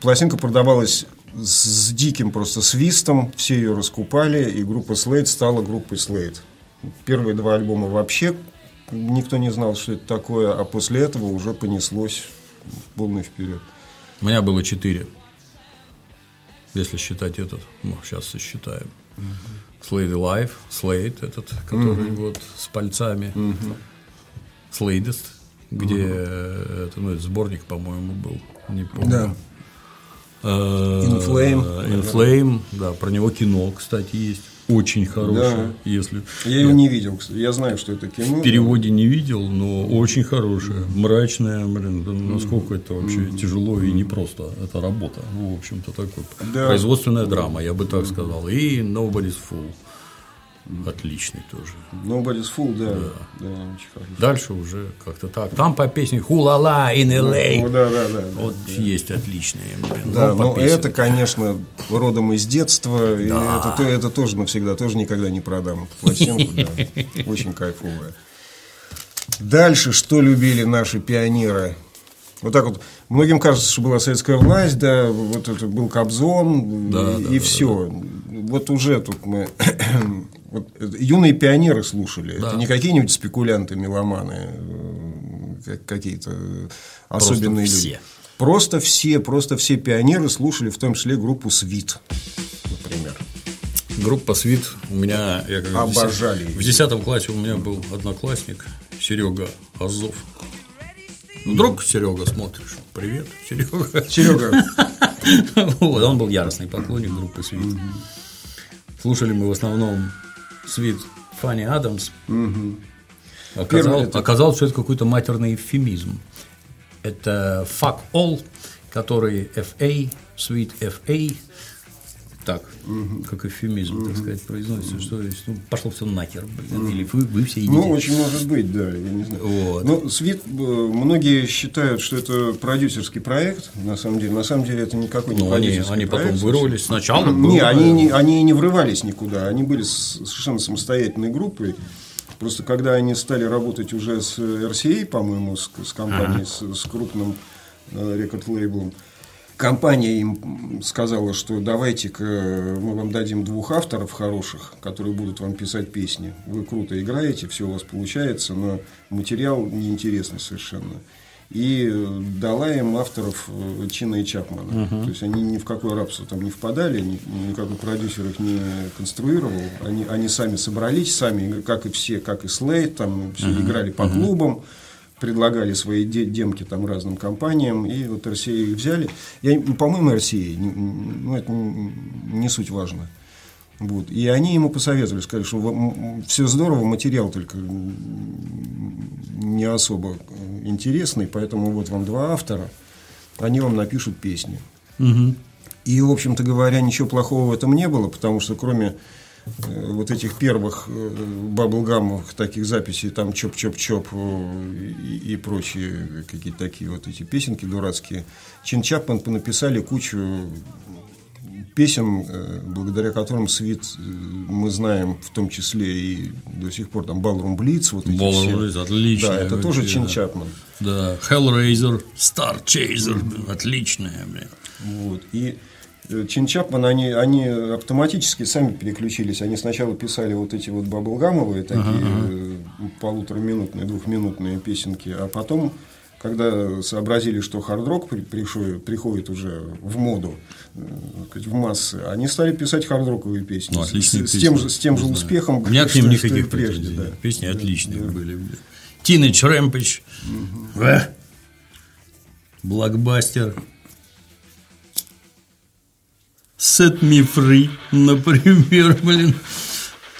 [SPEAKER 2] пластинка продавалась с диким просто свистом, все ее раскупали, и группа Slade стала группой Slade. Первые два альбома вообще никто не знал, что это такое, а после этого уже понеслось полный вперед.
[SPEAKER 1] У меня было четыре. Если считать этот, ну, сейчас сосчитаем. Slade Life, Slade этот, который вот с пальцами. Sladest, где э, это, ну, это сборник, по-моему, был. Не помню.
[SPEAKER 2] Да.
[SPEAKER 1] Э,
[SPEAKER 2] In Flame,
[SPEAKER 1] In Flame, да, про него кино, кстати, есть. Очень хорошее,
[SPEAKER 2] Да.
[SPEAKER 1] если
[SPEAKER 2] Я его не видел, кстати. Я знаю, что это кино.
[SPEAKER 1] в переводе не видел, но очень хорошее, мрачное, блин, да насколько это вообще тяжело и непросто, это работа, ну, в общем-то, такой
[SPEAKER 2] Да.
[SPEAKER 1] производственная драма, я бы так сказал, и Nobody's Fool, отличный тоже.
[SPEAKER 2] Nobody's Fool, да. Да, хороший.
[SPEAKER 1] Дальше уже как-то так, там по песне Хулала in
[SPEAKER 2] Ну,
[SPEAKER 1] LA,
[SPEAKER 2] да, да, да.
[SPEAKER 1] вот есть отличные, блин,
[SPEAKER 2] Да,
[SPEAKER 1] ну,
[SPEAKER 2] но
[SPEAKER 1] песне.
[SPEAKER 2] это, конечно, родом из детства, и это, то- это тоже навсегда, тоже никогда не продам эту пластинку, да. очень кайфовая. Дальше, что любили наши пионеры? Вот так вот, многим кажется, что была советская власть, да, вот это был Кобзон,
[SPEAKER 1] Да,
[SPEAKER 2] и,
[SPEAKER 1] да, да,
[SPEAKER 2] все. Вот уже тут мы... вот это юные пионеры слушали, это не какие-нибудь спекулянты, меломаны, э, как- какие-то э, особенные люди.
[SPEAKER 1] все.
[SPEAKER 2] Просто все, просто все пионеры слушали, в том числе группу Свит, например.
[SPEAKER 1] Группа Свит у меня я как в
[SPEAKER 2] Обожали.
[SPEAKER 1] В десятом классе у меня был одноклассник Серега Азов. Вдруг Серега смотришь. Привет, Серега.
[SPEAKER 2] Серега,
[SPEAKER 1] Вот, он был яростный поклонник группы Свит. Слушали мы в основном Свит Фанни Адамс. Оказал-
[SPEAKER 2] это-
[SPEAKER 1] Оказалось, что это какой-то матерный эвфемизм. Это fuck all, который FA, Sweet FA, так, как эвфемизм, так сказать, произносится, что есть, ну, пошло все нахер, блин, или вы, вы все идите.
[SPEAKER 2] ну, очень может быть, да, я не знаю.
[SPEAKER 1] Вот.
[SPEAKER 2] Ну, Свит, э, многие считают, что это продюсерский проект, на самом деле. На самом деле это никакой не
[SPEAKER 1] Ну, они,
[SPEAKER 2] продюсерский
[SPEAKER 1] они потом
[SPEAKER 2] проект.
[SPEAKER 1] вырвались. Сначала
[SPEAKER 2] Не, они не, они не врывались никуда, они были совершенно самостоятельной группой. Просто когда они стали работать уже с RCA, по-моему, с, с компанией, с, с крупным э, рекорд-лейблом, компания им сказала, что давайте-ка мы вам дадим двух авторов хороших, которые будут вам писать песни. Вы круто играете, все у вас получается, но материал неинтересный совершенно. И дала им авторов э, Чина и Чапмана. То есть они ни в какое рабство там не впадали, ни- никакой продюсер их не конструировал. Они, они сами собрались, сами, как и все, как и Слейд, там все играли по клубам предлагали свои де- демки там разным компаниям, и вот RCA их взяли. Я, по-моему, не- ну, это не, суть важно. Вот. И они ему посоветовали, сказали, что все здорово, материал только не особо интересный, поэтому вот вам два автора, они вам напишут песни. И, в общем-то говоря, ничего плохого в этом не было, потому что кроме вот этих первых э, баблгамовых таких записей, там чоп-чоп-чоп э, и, и прочие какие-то такие вот эти песенки дурацкие, Чин Чапман понаписали кучу песен, э, благодаря которым Свит э, мы знаем, в том числе и до сих пор там Ballroom Blitz, вот эти
[SPEAKER 1] Ballroom. Blitz, отлично
[SPEAKER 2] Да, это тоже Чин
[SPEAKER 1] да.
[SPEAKER 2] Чапман.
[SPEAKER 1] Да, Hellraiser, Star Chaser, отличная, блин.
[SPEAKER 2] Вот. И э, Чин Чапман, они, они автоматически сами переключились. Они сначала писали вот эти вот баблгамовые, такие э, полутораминутные, двухминутные песенки, а потом, когда сообразили, что хард-рок приходит уже в моду, э, в массы, они стали писать хард-роковые песни.
[SPEAKER 1] Ну,
[SPEAKER 2] С-
[SPEAKER 1] отличные
[SPEAKER 2] с,
[SPEAKER 1] песни.
[SPEAKER 2] тем же, с тем же успехом,
[SPEAKER 1] У меня к ним никаких
[SPEAKER 2] прежде.
[SPEAKER 1] претензий.
[SPEAKER 2] да.
[SPEAKER 1] Песни отличные были, блин. Teenage Rampage, Э. Блокбастер, Set Me Free, например, блин.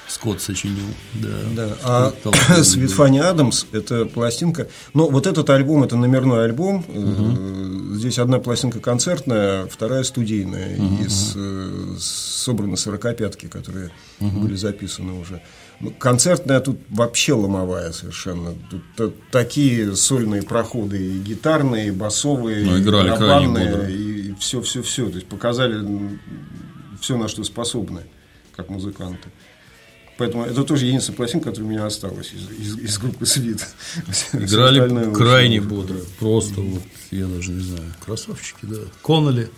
[SPEAKER 1] Скотт сочинил, да.
[SPEAKER 2] Да, а. Fanny Адамс – это пластинка. Но вот этот альбом – это номерной альбом, э, здесь одна пластинка концертная, вторая студийная, uh-huh. из э, собраны сорокопятки, которые uh-huh. были записаны уже. Ну, концертная тут вообще ломовая совершенно. Тут такие сольные проходы и гитарные, и басовые,
[SPEAKER 1] ну, играли и барабанные,
[SPEAKER 2] и все-все-все. То есть показали все, на что способны, как музыканты. Поэтому это тоже единственная пластинка, которая у меня осталась из, из, из группы Свит.
[SPEAKER 1] Играли крайне бодро. Просто вот, я даже не знаю, красавчики, да. Коннелли.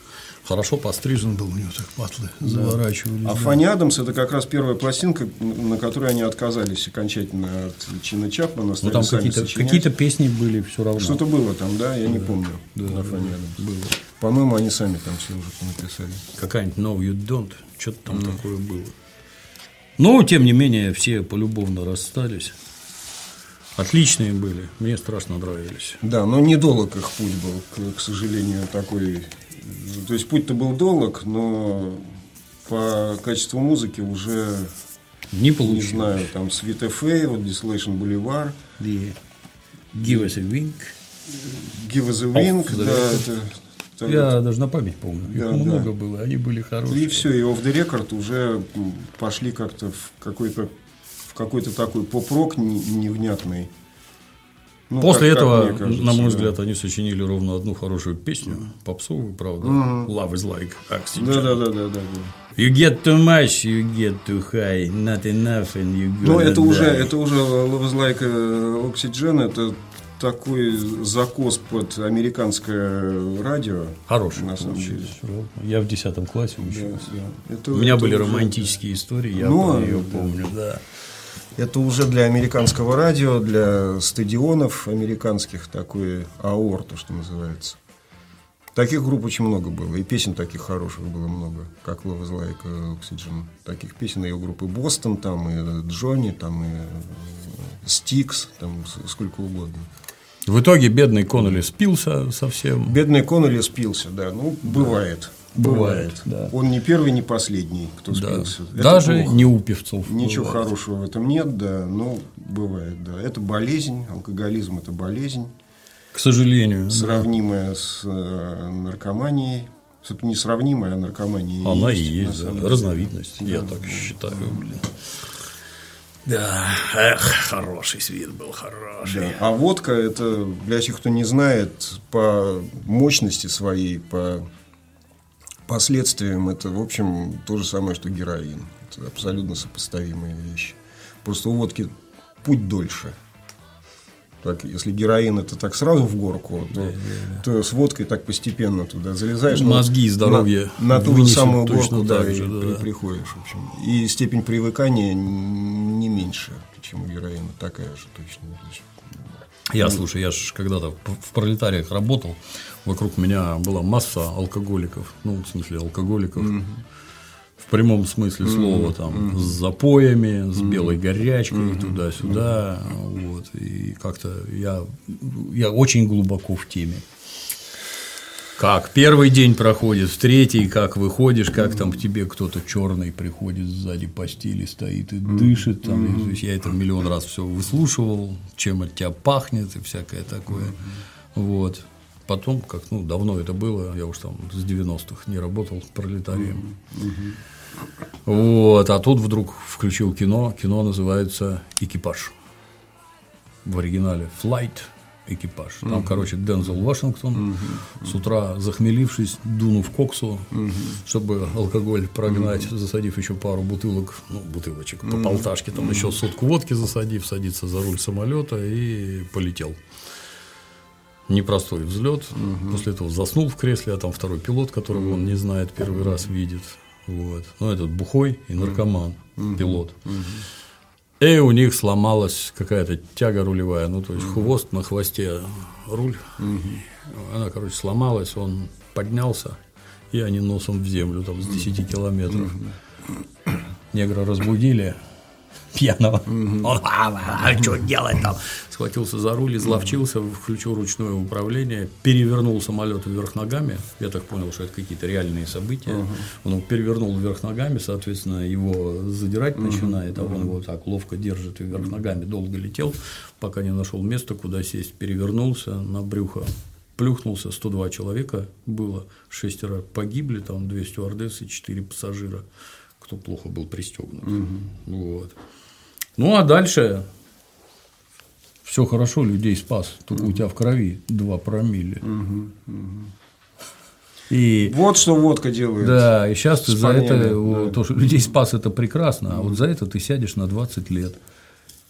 [SPEAKER 1] Хорошо пострижен был у него, так патлы заворачивались.
[SPEAKER 2] А да. Фанни Адамс это как раз первая пластинка, на которой они отказались окончательно от Чина Чапмана.
[SPEAKER 1] Ну, там какие-то, какие песни были все равно.
[SPEAKER 2] Что-то было там, да, я да. не помню. Да, на Фанни Адамс. Было. По-моему, они сами там все уже написали.
[SPEAKER 1] Какая-нибудь No You Don't, что-то там mm. такое было. Но, тем не менее, все полюбовно расстались. Отличные были, мне страшно нравились.
[SPEAKER 2] Да, но недолг их путь был, к, к сожалению, такой. То есть путь-то был долг, но по качеству музыки уже
[SPEAKER 1] не получилось.
[SPEAKER 2] Не знаю, там Sweet FA, вот Boulevard.
[SPEAKER 1] Yeah. Give us a wink.
[SPEAKER 2] Give us a wink, oh, да, это
[SPEAKER 1] я вот... даже на память помню. Их да, много да. было, они были хорошие.
[SPEAKER 2] И все, и off the record уже пошли как-то в какой-то в какой-то такой поп-рок невнятный.
[SPEAKER 1] Ну, После как, этого, как кажется, на мой взгляд, да. они сочинили ровно одну хорошую песню, попсовую, правда. Mm-hmm. Love is like oxygen.
[SPEAKER 2] Да, да, да, да, да.
[SPEAKER 1] You get too much, you get too high, not enough, and you go.
[SPEAKER 2] Ну, это die. уже, это уже Love is like oxygen, это такой закос под американское радио.
[SPEAKER 1] Хороший, на самом деле. Я в 10 классе учился. Да, да. Это, У меня это были уже... романтические истории, я Но, ее да. помню, да.
[SPEAKER 2] Это уже для американского радио, для стадионов американских такой аорт, что называется. Таких групп очень много было, и песен таких хороших было много, как Love is Like Oxygen. Таких песен и у группы Бостон, там и Джонни, там и Стикс, там сколько угодно.
[SPEAKER 1] В итоге бедный Коннелли спился совсем.
[SPEAKER 2] Бедный Коннелли спился, да. Ну, бывает.
[SPEAKER 1] Бывает, бывает
[SPEAKER 2] да. Он не первый, не последний, кто да. спился.
[SPEAKER 1] Это Даже плохо. не у певцов.
[SPEAKER 2] Ничего бывает. хорошего в этом нет, да. Но бывает, да. Это болезнь, алкоголизм – это болезнь.
[SPEAKER 1] К сожалению.
[SPEAKER 2] Сравнимая да. с э, наркоманией. Это не сравнимая, а наркомания
[SPEAKER 1] Она и есть, да. разновидность, да, я так считаю, блин. Да, эх, хороший свет был, хороший. Да.
[SPEAKER 2] А водка, это, для тех, кто не знает, по мощности своей, по последствиям, это, в общем, то же самое, что героин. Это абсолютно сопоставимые вещи. Просто у водки путь дольше – так, если героин это так сразу в горку, то, да, да, да. то с водкой так постепенно туда залезаешь.
[SPEAKER 1] Мозги и здоровье.
[SPEAKER 2] На, на ту же самую горку да, же, да, при, приходишь. В общем. И степень привыкания не меньше, чем у героина. Такая же точно.
[SPEAKER 1] Я, слушай, я же когда-то в пролетариях работал, вокруг меня была масса алкоголиков, ну, в смысле, алкоголиков. Mm-hmm в прямом смысле слова, там, mm-hmm. с запоями, с белой горячкой, mm-hmm. туда-сюда, mm-hmm. вот, и как-то я, я очень глубоко в теме. Как первый день проходит, в третий, как выходишь, как mm-hmm. там к тебе кто-то черный приходит сзади постели, стоит и mm-hmm. дышит. Там, mm-hmm. и, я это миллион раз все выслушивал, чем от тебя пахнет и всякое такое. Mm-hmm. Вот. Потом, как ну, давно это было, я уж там с 90-х не работал пролетарием. Вот, а тут вдруг включил кино. Кино называется Экипаж. В оригинале Flight экипаж. Там, угу. короче, Дензел Вашингтон угу. с утра захмелившись, дунув коксу, угу. чтобы алкоголь прогнать, угу. засадив еще пару бутылок, ну, бутылочек угу. по полташке, там угу. еще сотку водки засадив, садится за руль самолета и полетел непростой взлет. Угу. После этого заснул в кресле, а там второй пилот, которого угу. он не знает, первый угу. раз видит. Вот. Ну, этот бухой и наркоман, угу. пилот. Угу. И у них сломалась какая-то тяга рулевая, ну, то есть хвост на хвосте руль. Она, короче, сломалась, он поднялся, и они носом в землю, там, с 10 километров. Негра разбудили, пьяного. Mm-hmm. Он, а, а, что делать там? Схватился за руль, изловчился, включил ручное управление, перевернул самолет вверх ногами. Я так понял, что это какие-то реальные события. Uh-huh. Он перевернул вверх ногами, соответственно, его задирать uh-huh. начинает, а он его так ловко держит вверх ногами. Долго летел, пока не нашел место, куда сесть. Перевернулся на брюхо плюхнулся, 102 человека было, шестеро погибли, там две стюардессы, четыре пассажира, кто плохо был пристегнут. Вот. Ну а дальше все хорошо, людей спас, только у тебя в крови 2 промилле.
[SPEAKER 2] И, вот что водка делает.
[SPEAKER 1] Да, и сейчас ты за это, да. то, что людей спас, это прекрасно, а вот за это ты сядешь на 20 лет.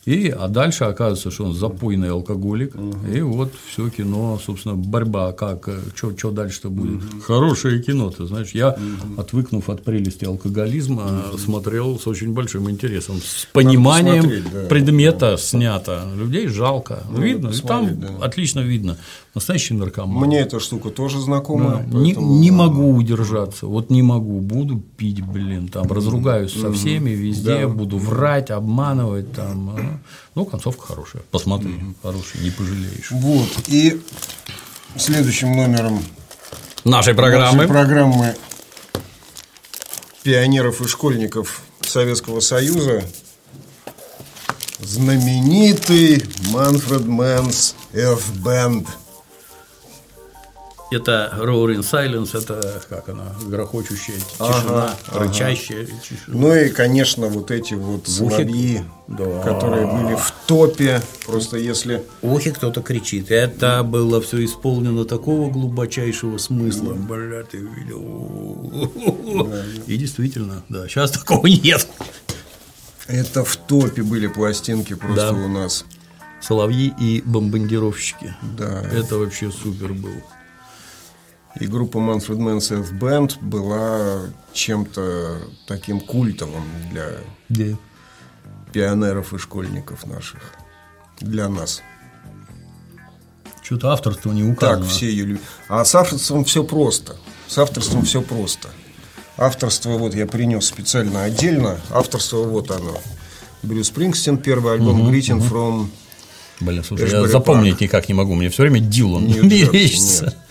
[SPEAKER 1] И, а дальше оказывается, что он запойный алкоголик. Угу. И вот все кино, собственно, борьба, как, что дальше-то будет. Угу. Хорошее кино, ты знаешь. Я, угу. отвыкнув от прелести алкоголизма, угу. смотрел с очень большим интересом, с пониманием да. предмета да. снято. Людей жалко. Ну, видно, там да. отлично видно. Настоящий наркоман.
[SPEAKER 2] Мне эта штука тоже знакома.
[SPEAKER 1] Да. Поэтому... Не, не могу удержаться. Вот не могу. Буду пить, блин, там разругаюсь со всеми везде, да. буду врать, обманывать там. А. Ну, концовка хорошая. Посмотри, хорошая, не пожалеешь.
[SPEAKER 2] Вот. И следующим номером
[SPEAKER 1] нашей программы,
[SPEAKER 2] нашей программы пионеров и школьников Советского Союза знаменитый Manfred Mann's Earth Band –
[SPEAKER 1] это roaring silence, это как она, грохочущая тишина, ага, рычащая ага. тишина.
[SPEAKER 2] Ну и, конечно, вот эти вот соловьи, да. которые были в топе, просто если…
[SPEAKER 1] Охи кто-то кричит. Это было все исполнено такого глубочайшего смысла. Бля, ты видел. И действительно, да, сейчас такого нет.
[SPEAKER 2] Это в топе были пластинки просто да. у нас.
[SPEAKER 1] Соловьи и бомбардировщики.
[SPEAKER 2] Да.
[SPEAKER 1] Это вообще супер был.
[SPEAKER 2] И группа Manfred Mann's Elf Band была чем-то таким культовым для yeah. пионеров и школьников наших. Для нас.
[SPEAKER 1] Что-то авторство не указано.
[SPEAKER 2] Так, все ее любят. А с авторством все просто. С авторством все просто. Авторство вот я принес специально отдельно. Авторство вот оно. Брюс Спрингстин, первый альбом uh-huh, Greeting uh-huh. from
[SPEAKER 1] Блин, слушай, Эшбери я запомнить Парк. никак не могу. Мне все время Дилан мерещится.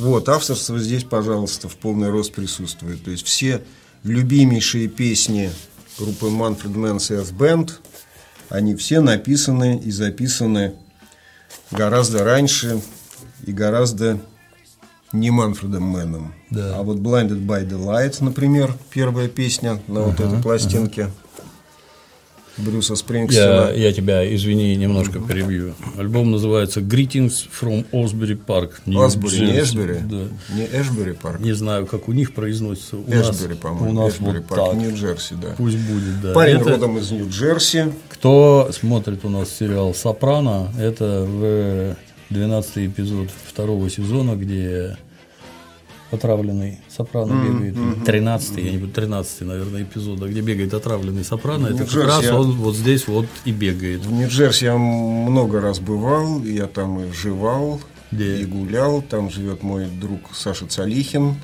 [SPEAKER 2] Вот, авторство здесь, пожалуйста, в полный рост присутствует. То есть все любимейшие песни группы Manfred Mann's Earth Band, они все написаны и записаны гораздо раньше и гораздо не Манфредом Мэном. Да. А вот Blinded by the Light, например, первая песня на вот uh-huh, этой пластинке. Uh-huh. Брюса Спрингстина.
[SPEAKER 1] Я, я тебя, извини, немножко mm-hmm. перебью. Альбом называется Greetings from Asbury Park.
[SPEAKER 2] Осбери, не Эшбери? Да. Не Эшбери Парк?
[SPEAKER 1] Не знаю, как у них произносится. У
[SPEAKER 2] Эшбери, по-моему.
[SPEAKER 1] У нас Эшбери
[SPEAKER 2] вот Парк, Нью-Джерси, да.
[SPEAKER 1] Пусть будет, да.
[SPEAKER 2] Парень это... родом из Нью-Джерси.
[SPEAKER 1] Кто смотрит у нас сериал «Сопрано», это в 12 эпизод второго сезона, где отравленный сопрано mm-hmm. бегает. 13-й, я не буду, 13 наверное, эпизода, где бегает отравленный сопрано, это как раз я... он вот здесь вот и бегает.
[SPEAKER 2] В Нью-Джерси я много раз бывал, я там и жевал, где? и гулял. Там живет мой друг Саша Цалихин.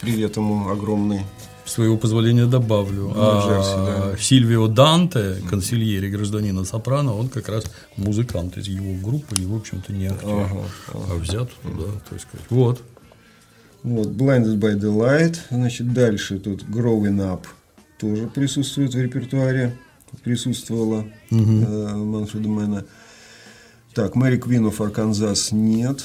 [SPEAKER 2] Привет ему огромный.
[SPEAKER 1] Своего позволения добавлю. А, да. Сильвио Данте, консильери гражданина Сопрано, он как раз музыкант из его группы и, в общем-то, не актер, ага, ага. а взят туда, то есть сказать. Вот.
[SPEAKER 2] Вот, Blinded by the Light. Значит, дальше тут Growing Up тоже присутствует в репертуаре. Присутствовала угу. э, Манфреда Мэна. Так, Мэри Квин of Arkansas нет.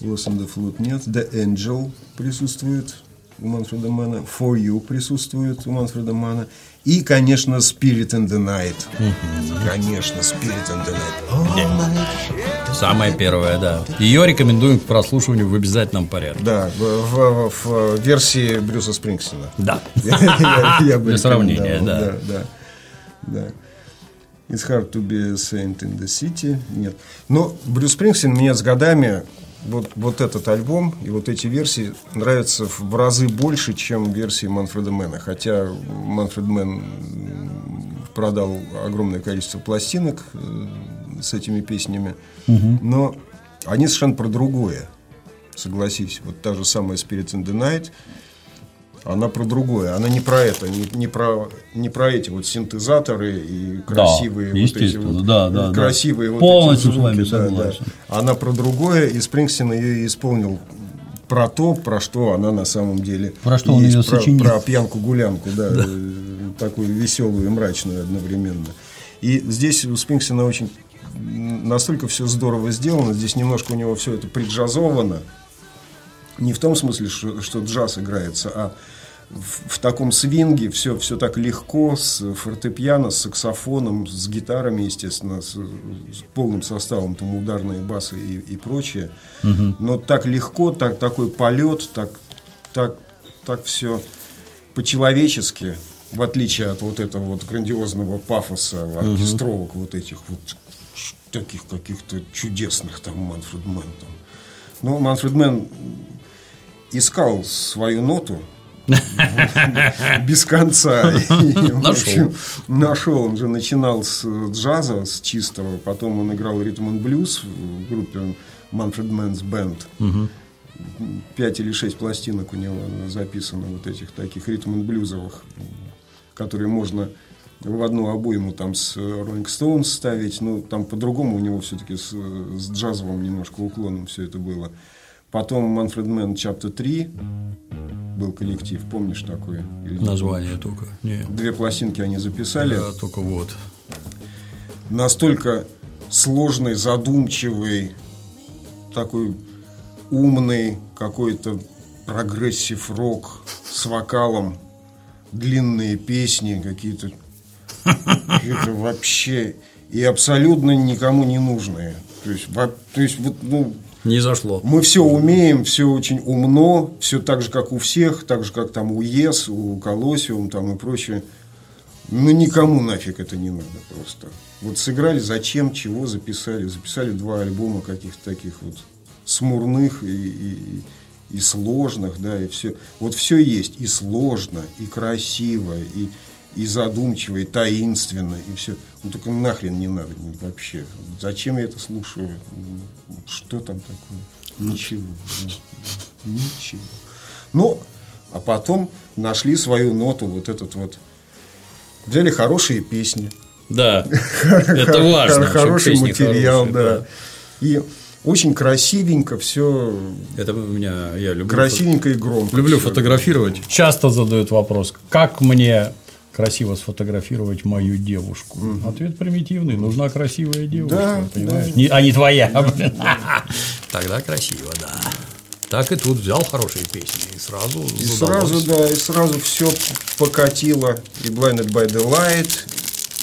[SPEAKER 2] Lost in the Flood нет. The Angel присутствует у Манфреда Мана. For You присутствует у Манфреда Мана. И, конечно, Spirit in the Night. Конечно, Spirit in the Night.
[SPEAKER 1] Oh, Самая первая, да. Ее рекомендуем к прослушиванию в обязательительном порядке.
[SPEAKER 2] Да, в, в, в версии Брюса Спрингстина.
[SPEAKER 1] Да.
[SPEAKER 2] Для
[SPEAKER 1] сравнения, да.
[SPEAKER 2] Да. It's hard to be a saint in the city. Нет. Но Брюс Спрингстин мне с годами вот, вот этот альбом и вот эти версии нравятся в разы больше, чем версии Манфреда Мэна. Хотя Манфред Мэн продал огромное количество пластинок э, с этими песнями, угу. но они совершенно про другое. Согласись, вот та же самая Spirit in the Night – она про другое, она не про это, не, не, про, не про эти вот синтезаторы и красивые
[SPEAKER 1] да,
[SPEAKER 2] вот эти вот,
[SPEAKER 1] да, да,
[SPEAKER 2] красивые
[SPEAKER 1] да.
[SPEAKER 2] вот
[SPEAKER 1] Полностью эти звуки.
[SPEAKER 2] Да, да. Она про другое, и Спрингстин ее исполнил про то, про что она на самом деле
[SPEAKER 1] про что он ее про, сочинил.
[SPEAKER 2] про пьянку-гулянку, да, да, такую веселую и мрачную одновременно. И здесь у Спрингстина очень настолько все здорово сделано, здесь немножко у него все это преджазовано. Не в том смысле, что, что джаз играется, а в, в таком свинге все, все так легко, с фортепиано, с саксофоном, с гитарами, естественно, с, с полным составом, там ударные басы и, и прочее. Угу. Но так легко, так, такой полет, так, так, так все по-человечески, в отличие от вот этого вот грандиозного пафоса оркестровок угу. вот этих вот таких каких-то чудесных там Manfred Mann. Там. Но Manfred Mann искал свою ноту, без конца.
[SPEAKER 1] Нашел.
[SPEAKER 2] Нашел. Он же начинал с джаза, с чистого. Потом он играл ритм и блюз в группе Manfred Mann's Band. Пять или шесть пластинок у него записано вот этих таких ритм и блюзовых, которые можно в одну обойму там с Rolling Stones ставить, но там по-другому у него все-таки с, с джазовым немножко уклоном все это было. Потом Manfred Mann Chapter 3 был коллектив, помнишь такой?
[SPEAKER 1] Или Название только.
[SPEAKER 2] Нет. Две пластинки они записали.
[SPEAKER 1] Да, только вот.
[SPEAKER 2] Настолько сложный, задумчивый, такой умный какой-то прогрессив рок с вокалом, длинные песни какие-то. Это вообще и абсолютно никому не нужные. То есть, то есть вот, ну,
[SPEAKER 1] не зашло.
[SPEAKER 2] Мы все умеем, все очень умно, все так же, как у всех, так же, как там у Yes, у Colosseum там и прочее. Но никому нафиг это не надо просто. Вот сыграли, зачем, чего записали. Записали два альбома каких-то таких вот смурных и, и, и сложных, да, и все. Вот все есть и сложно, и красиво, и, и задумчиво, и таинственно, и все. Ну, только нахрен не надо вообще. Зачем я это слушаю? Что там такое? Ничего. Ничего. Ну, а потом нашли свою ноту, вот этот вот. Взяли хорошие песни.
[SPEAKER 1] Да, это важно.
[SPEAKER 2] Хороший материал, да. И очень красивенько все.
[SPEAKER 1] Это у меня я люблю.
[SPEAKER 2] Красивенько и громко.
[SPEAKER 1] Люблю фотографировать. Часто задают вопрос, как мне красиво сфотографировать мою девушку? Угу. Ответ примитивный. Нужна красивая девушка, да, понимаешь? Да. Не, а не твоя. Тогда красиво, да. Так и тут взял хорошие песни и сразу
[SPEAKER 2] И сразу, да, и сразу все покатило. И Blinded by the Light,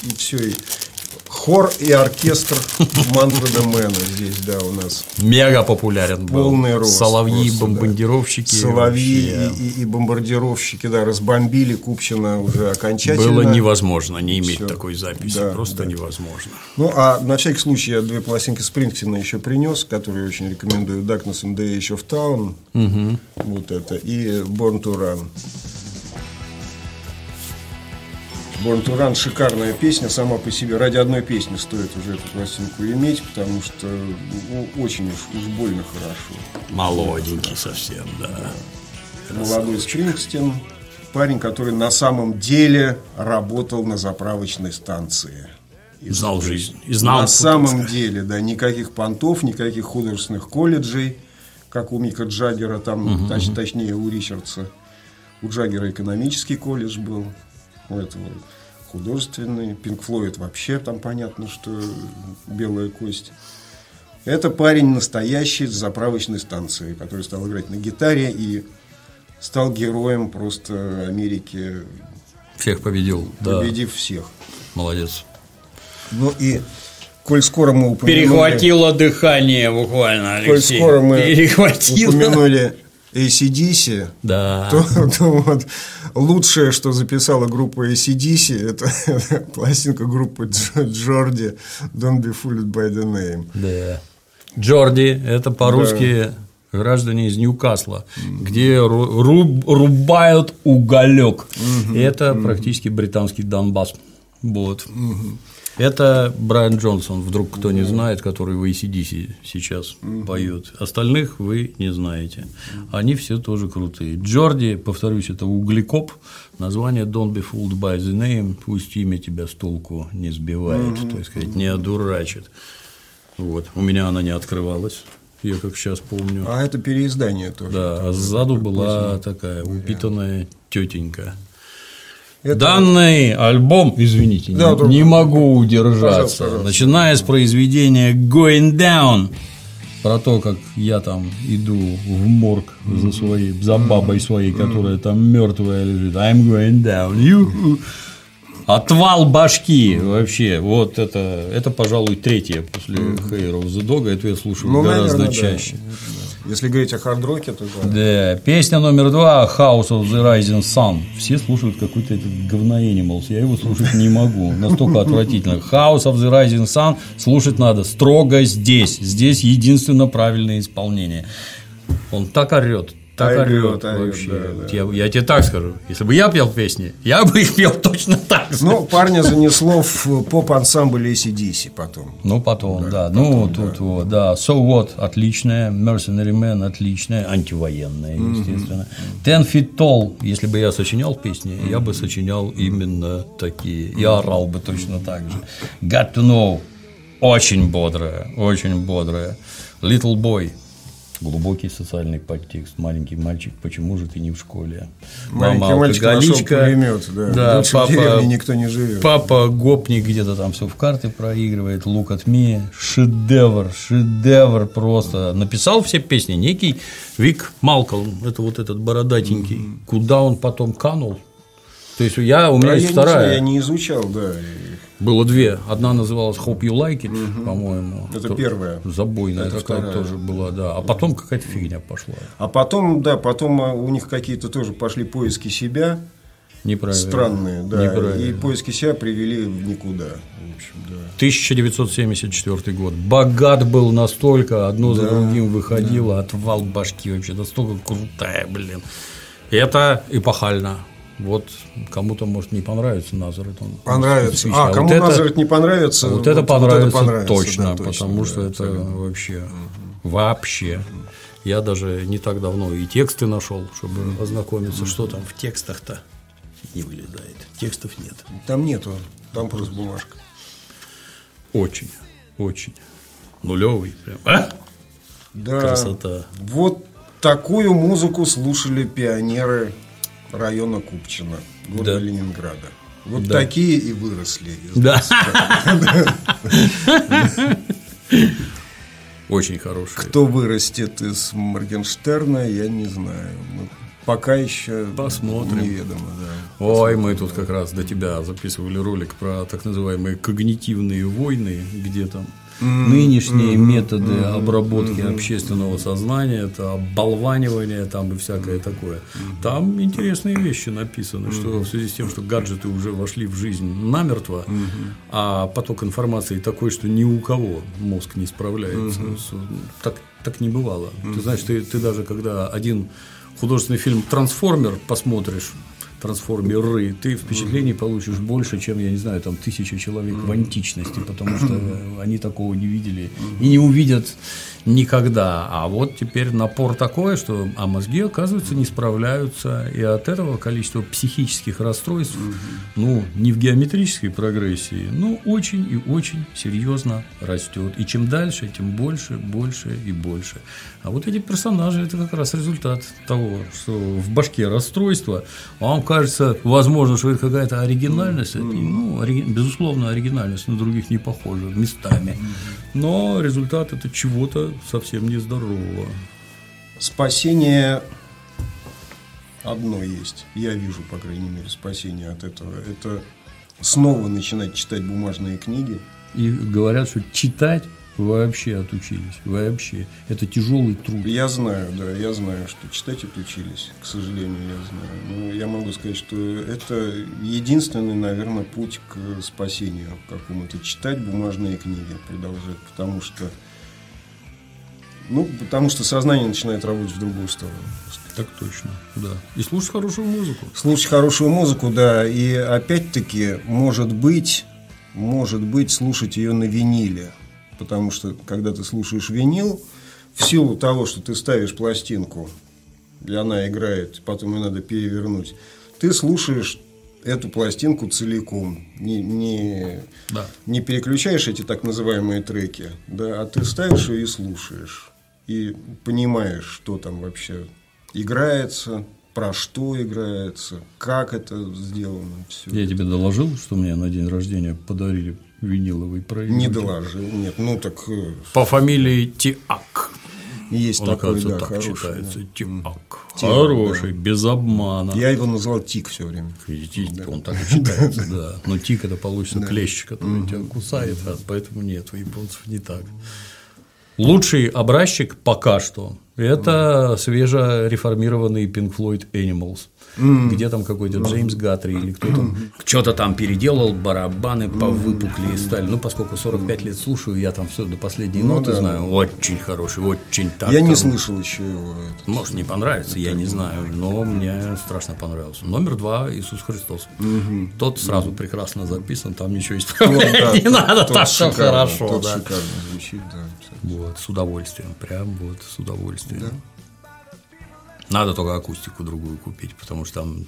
[SPEAKER 2] и все. И Хор и оркестр Манфреда Мэна здесь, да, у нас.
[SPEAKER 1] Мега популярен
[SPEAKER 2] был. Полный рост.
[SPEAKER 1] Соловьи, бомбардировщики.
[SPEAKER 2] Да. Соловьи и, и, и бомбардировщики, да, разбомбили Купчина уже окончательно.
[SPEAKER 1] Было невозможно не иметь Все. такой записи, да, просто да. невозможно.
[SPEAKER 2] Ну, а на всякий случай я две пластинки Спрингстина еще принес, которые очень рекомендую. Darkness and the Age of Town. Угу. Вот это. И Born to Run. Born to Run шикарная песня сама по себе. Ради одной песни стоит уже эту пластинку иметь, потому что ну, очень уж, уж больно хорошо.
[SPEAKER 1] Молоденький совсем, да.
[SPEAKER 2] Молодой Спрингстин, парень, который на самом деле работал на заправочной станции.
[SPEAKER 1] И знал жизнь. И знал,
[SPEAKER 2] на самом деле, да, никаких понтов, никаких художественных колледжей, как у Мика Джаггера, там, угу, точ, точнее, у Ричардса. У Джаггера экономический колледж был у этого художественный. Пинк Флойд вообще там понятно, что белая кость. Это парень настоящий с заправочной станции, который стал играть на гитаре и стал героем просто Америки.
[SPEAKER 1] Всех победил.
[SPEAKER 2] Победив да. всех.
[SPEAKER 1] Молодец.
[SPEAKER 2] Ну и коль скоро мы
[SPEAKER 1] упомянули... Перехватило дыхание буквально, Алексей.
[SPEAKER 2] Коль скоро мы Перехватило. упомянули ACDC,
[SPEAKER 1] да.
[SPEAKER 2] то, то вот лучшее, что записала группа ACDC, это, это пластинка группы Джорди Don't be fooled by the name.
[SPEAKER 1] Да. Джорди – это по-русски да. граждане из Ньюкасла, mm-hmm. где руб, рубают уголек. Mm-hmm. Это mm-hmm. практически британский Донбасс. Вот. Mm-hmm. Это Брайан Джонсон, вдруг кто не знает, который в ACDC сейчас поет. Остальных вы не знаете. Они все тоже крутые. Джорди, повторюсь, это углекоп. Название Don't be fooled by the name. Пусть имя тебя с толку не сбивает, то есть сказать, не одурачит. Вот. У меня она не открывалась. Я как сейчас помню.
[SPEAKER 2] А это переиздание тоже.
[SPEAKER 1] Да, а сзаду была такая упитанная тетенька. Это... Данный альбом, извините, да, не, не могу удержаться, пожалуйста, пожалуйста. начиная с произведения Going Down про то, как я там иду в морг за своей, за бабой своей, которая там мертвая лежит. I'm going down. You. Отвал башки вообще. Вот это, это, пожалуй, третье после Hair of the Dog. Это я слушаю ну, гораздо наверное, чаще.
[SPEAKER 2] Да. Если говорить о хард-роке, то
[SPEAKER 1] да. Да. Песня номер два House of the Rising Sun. Все слушают какой-то этот говно Animals. Я его слушать не могу. Настолько отвратительно. House of the Rising Sun слушать надо строго здесь. Здесь единственно правильное исполнение. Он так орет, так орет, орет вообще. Да, да. Я, я тебе так скажу, если бы я пел песни, я бы их пел точно так
[SPEAKER 2] же. Ну, парня занесло в поп-ансамбль ACDC потом.
[SPEAKER 1] Ну, потом, да. да. ну, потом, тут да. вот, да. So What отличная, Mercenary Man отличная, антивоенная, естественно. Mm-hmm. Ten Feet Tall, если бы я сочинял песни, mm-hmm. я бы сочинял именно такие. Я орал бы точно так же. Got to Know, очень бодрая, очень бодрая. Little Boy, глубокий социальный подтекст. Маленький мальчик, почему же ты не в школе?
[SPEAKER 2] Маленький Мама мальчик нашел пулемет, да.
[SPEAKER 1] да папа,
[SPEAKER 2] никто не живет.
[SPEAKER 1] Папа гопник где-то там все в карты проигрывает. Лук от ми. Шедевр, шедевр просто. Написал все песни некий Вик Малкольм. Это вот этот бородатенький. Mm-hmm. Куда он потом канул? То есть я у меня есть вторая.
[SPEAKER 2] Не я не изучал, да.
[SPEAKER 1] Было две. Одна называлась Hope You Like It, угу. по-моему.
[SPEAKER 2] Это То, первая.
[SPEAKER 1] Забойная Это такая вторая. тоже была, да. А потом какая-то фигня пошла.
[SPEAKER 2] А потом, да, потом у них какие-то тоже пошли поиски себя.
[SPEAKER 1] Неправильно.
[SPEAKER 2] Странные, да. Неправильно. И поиски себя привели в никуда. В общем,
[SPEAKER 1] да. 1974 год. Богат был настолько, одно да, за другим выходило, да. отвал башки вообще, настолько крутая, блин. Это эпохально. Вот кому-то может не понравится Назарет. Он
[SPEAKER 2] понравится. А, а кому вот Назарет не понравится,
[SPEAKER 1] вот, вот это понравится, вот это понравится точно, да, точно, потому да, что это вообще угу. вообще. Угу. Я даже не так давно и тексты нашел, чтобы угу. ознакомиться, что там в текстах-то не вылезает. Текстов нет.
[SPEAKER 2] Там нету, там просто бумажка.
[SPEAKER 1] Очень, очень. Нулевый прям. А?
[SPEAKER 2] Да. Красота. Вот такую музыку слушали пионеры района Купчино, города да. Ленинграда. Вот да. такие и выросли.
[SPEAKER 1] Да. Очень хорошие.
[SPEAKER 2] Кто вырастет из Моргенштерна, я не знаю. Мы пока еще
[SPEAKER 1] Посмотрим.
[SPEAKER 2] неведомо. Да.
[SPEAKER 1] Ой, мы тут как раз до тебя записывали ролик про так называемые когнитивные войны, где там нынешние методы обработки общественного сознания, это оболванивание там и всякое такое. Там интересные вещи написаны, что в связи с тем, что гаджеты уже вошли в жизнь намертво, а поток информации такой, что ни у кого мозг не справляется. Так, так не бывало. Ты знаешь, ты, ты даже когда один художественный фильм «Трансформер» посмотришь, трансформеры, ты впечатлений получишь больше, чем, я не знаю, там тысяча человек в античности, потому что они такого не видели и не увидят никогда. А вот теперь напор такой, что а мозги, оказывается, не справляются, и от этого количество психических расстройств, ну, не в геометрической прогрессии, но очень и очень серьезно растет. И чем дальше, тем больше, больше и больше. А вот эти персонажи – это как раз результат того, что в башке расстройство, а вам кажется, возможно, что это какая-то оригинальность, ну, ори... безусловно, оригинальность на других не похожа местами, но результат – это чего-то совсем нездорового.
[SPEAKER 2] Спасение одно есть, я вижу, по крайней мере, спасение от этого. Это снова начинать читать бумажные книги.
[SPEAKER 1] И говорят, что читать Вообще отучились, вообще. Это тяжелый труд.
[SPEAKER 2] Я знаю, да, я знаю, что читать отучились, к сожалению, я знаю. Но я могу сказать, что это единственный, наверное, путь к спасению какому-то. Читать бумажные книги, продолжать, потому что ну, потому что сознание начинает работать в другую сторону.
[SPEAKER 1] Так точно, да. И слушать хорошую музыку.
[SPEAKER 2] Слушать хорошую музыку, да. И опять-таки, может быть, может быть, слушать ее на виниле потому что когда ты слушаешь винил, в силу того, что ты ставишь пластинку, и она играет, потом ее надо перевернуть, ты слушаешь эту пластинку целиком, не, не, да. не переключаешь эти так называемые треки, да, а ты ставишь ее и слушаешь, и понимаешь, что там вообще играется, про что играется, как это сделано. Все
[SPEAKER 1] Я тебе доложил, что мне на день рождения подарили виниловый проигрыватель?
[SPEAKER 2] Не доложил, нет. Ну, так э,
[SPEAKER 1] По фамилии Тиак.
[SPEAKER 2] есть
[SPEAKER 1] Он,
[SPEAKER 2] такой,
[SPEAKER 1] оказывается,
[SPEAKER 2] да,
[SPEAKER 1] так
[SPEAKER 2] хороший.
[SPEAKER 1] читается.
[SPEAKER 2] да.
[SPEAKER 1] Тиак.
[SPEAKER 2] Тиак,
[SPEAKER 1] Хороший, без обмана.
[SPEAKER 2] Я его назвал Тик все время.
[SPEAKER 1] Видите, Он так и читается, да. Но тик это получится клещ, который тебя кусает, а поэтому нет, у японцев не так. Лучший образчик пока что – это свежереформированный Pink Floyd Animals. Где там какой-то Джеймс Гатри или кто там что-то там переделал, барабаны повыпукли и стали. Ну, поскольку 45 лет слушаю, я там все до последней ноты
[SPEAKER 2] да.
[SPEAKER 1] знаю. Очень хороший, очень так.
[SPEAKER 2] Я не слышал еще его. это.
[SPEAKER 1] может, не понравится, я не знаю, но мне страшно понравился. Номер два – Иисус Христос. Тот сразу прекрасно записан, там ничего исправлять
[SPEAKER 2] Ну, да,
[SPEAKER 1] не
[SPEAKER 2] тот-
[SPEAKER 1] надо,
[SPEAKER 2] тот
[SPEAKER 1] так
[SPEAKER 2] шикарно,
[SPEAKER 1] хорошо.
[SPEAKER 2] тот
[SPEAKER 1] да.
[SPEAKER 2] шикарно звучит, да.
[SPEAKER 1] Вот, с удовольствием, прям вот с удовольствием. Надо только акустику другую купить, потому что там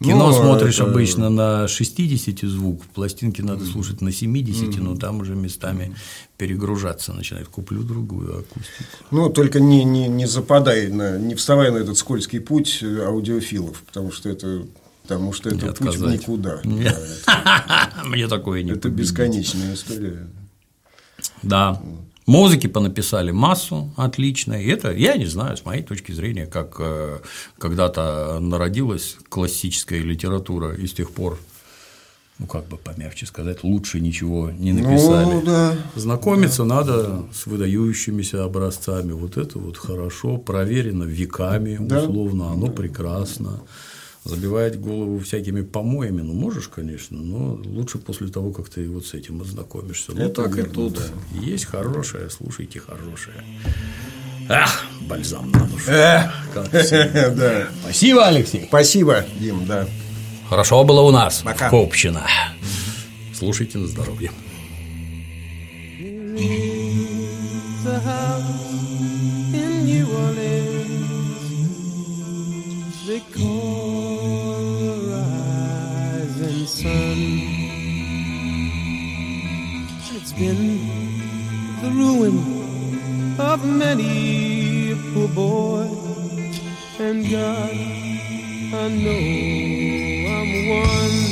[SPEAKER 1] кино
[SPEAKER 2] Ну,
[SPEAKER 1] смотришь
[SPEAKER 2] это-
[SPEAKER 1] обычно на 60 звук, пластинки надо слушать на 70, но там уже местами перегружаться начинает. Куплю другую акустику.
[SPEAKER 2] Ну, только не, не, не западай, на, не вставай на этот скользкий путь э, аудиофилов, потому что это, потому что это
[SPEAKER 1] Не
[SPEAKER 2] путь в никуда.
[SPEAKER 1] Нет.
[SPEAKER 2] Да,
[SPEAKER 1] Мне такое не
[SPEAKER 2] это
[SPEAKER 1] победить.
[SPEAKER 2] бесконечная история.
[SPEAKER 1] Да. Музыки понаписали массу, отлично. И это, я не знаю, с моей точки зрения, как э, когда-то народилась классическая литература, и с тех пор, ну как бы помягче сказать, лучше ничего не написали.
[SPEAKER 2] Ну, да.
[SPEAKER 1] Знакомиться надо с выдающимися образцами. Вот это вот хорошо, проверено веками,
[SPEAKER 2] Да.
[SPEAKER 1] условно, оно прекрасно. Забивать голову всякими помоями, ну можешь, конечно, но лучше после того, как ты вот с этим ознакомишься. Ну
[SPEAKER 2] Это
[SPEAKER 1] так и тут.
[SPEAKER 2] да.
[SPEAKER 1] Есть хорошее, слушайте хорошее. Ах, бальзам на душу.
[SPEAKER 2] Э. Да.
[SPEAKER 1] Спасибо, Алексей.
[SPEAKER 2] Спасибо, Дим, да.
[SPEAKER 1] Хорошо было у нас.
[SPEAKER 2] Пока.
[SPEAKER 1] Копчина. Слушайте на здоровье.
[SPEAKER 3] the house in New Orleans. They call of many a poor boy, and God, I know I'm one.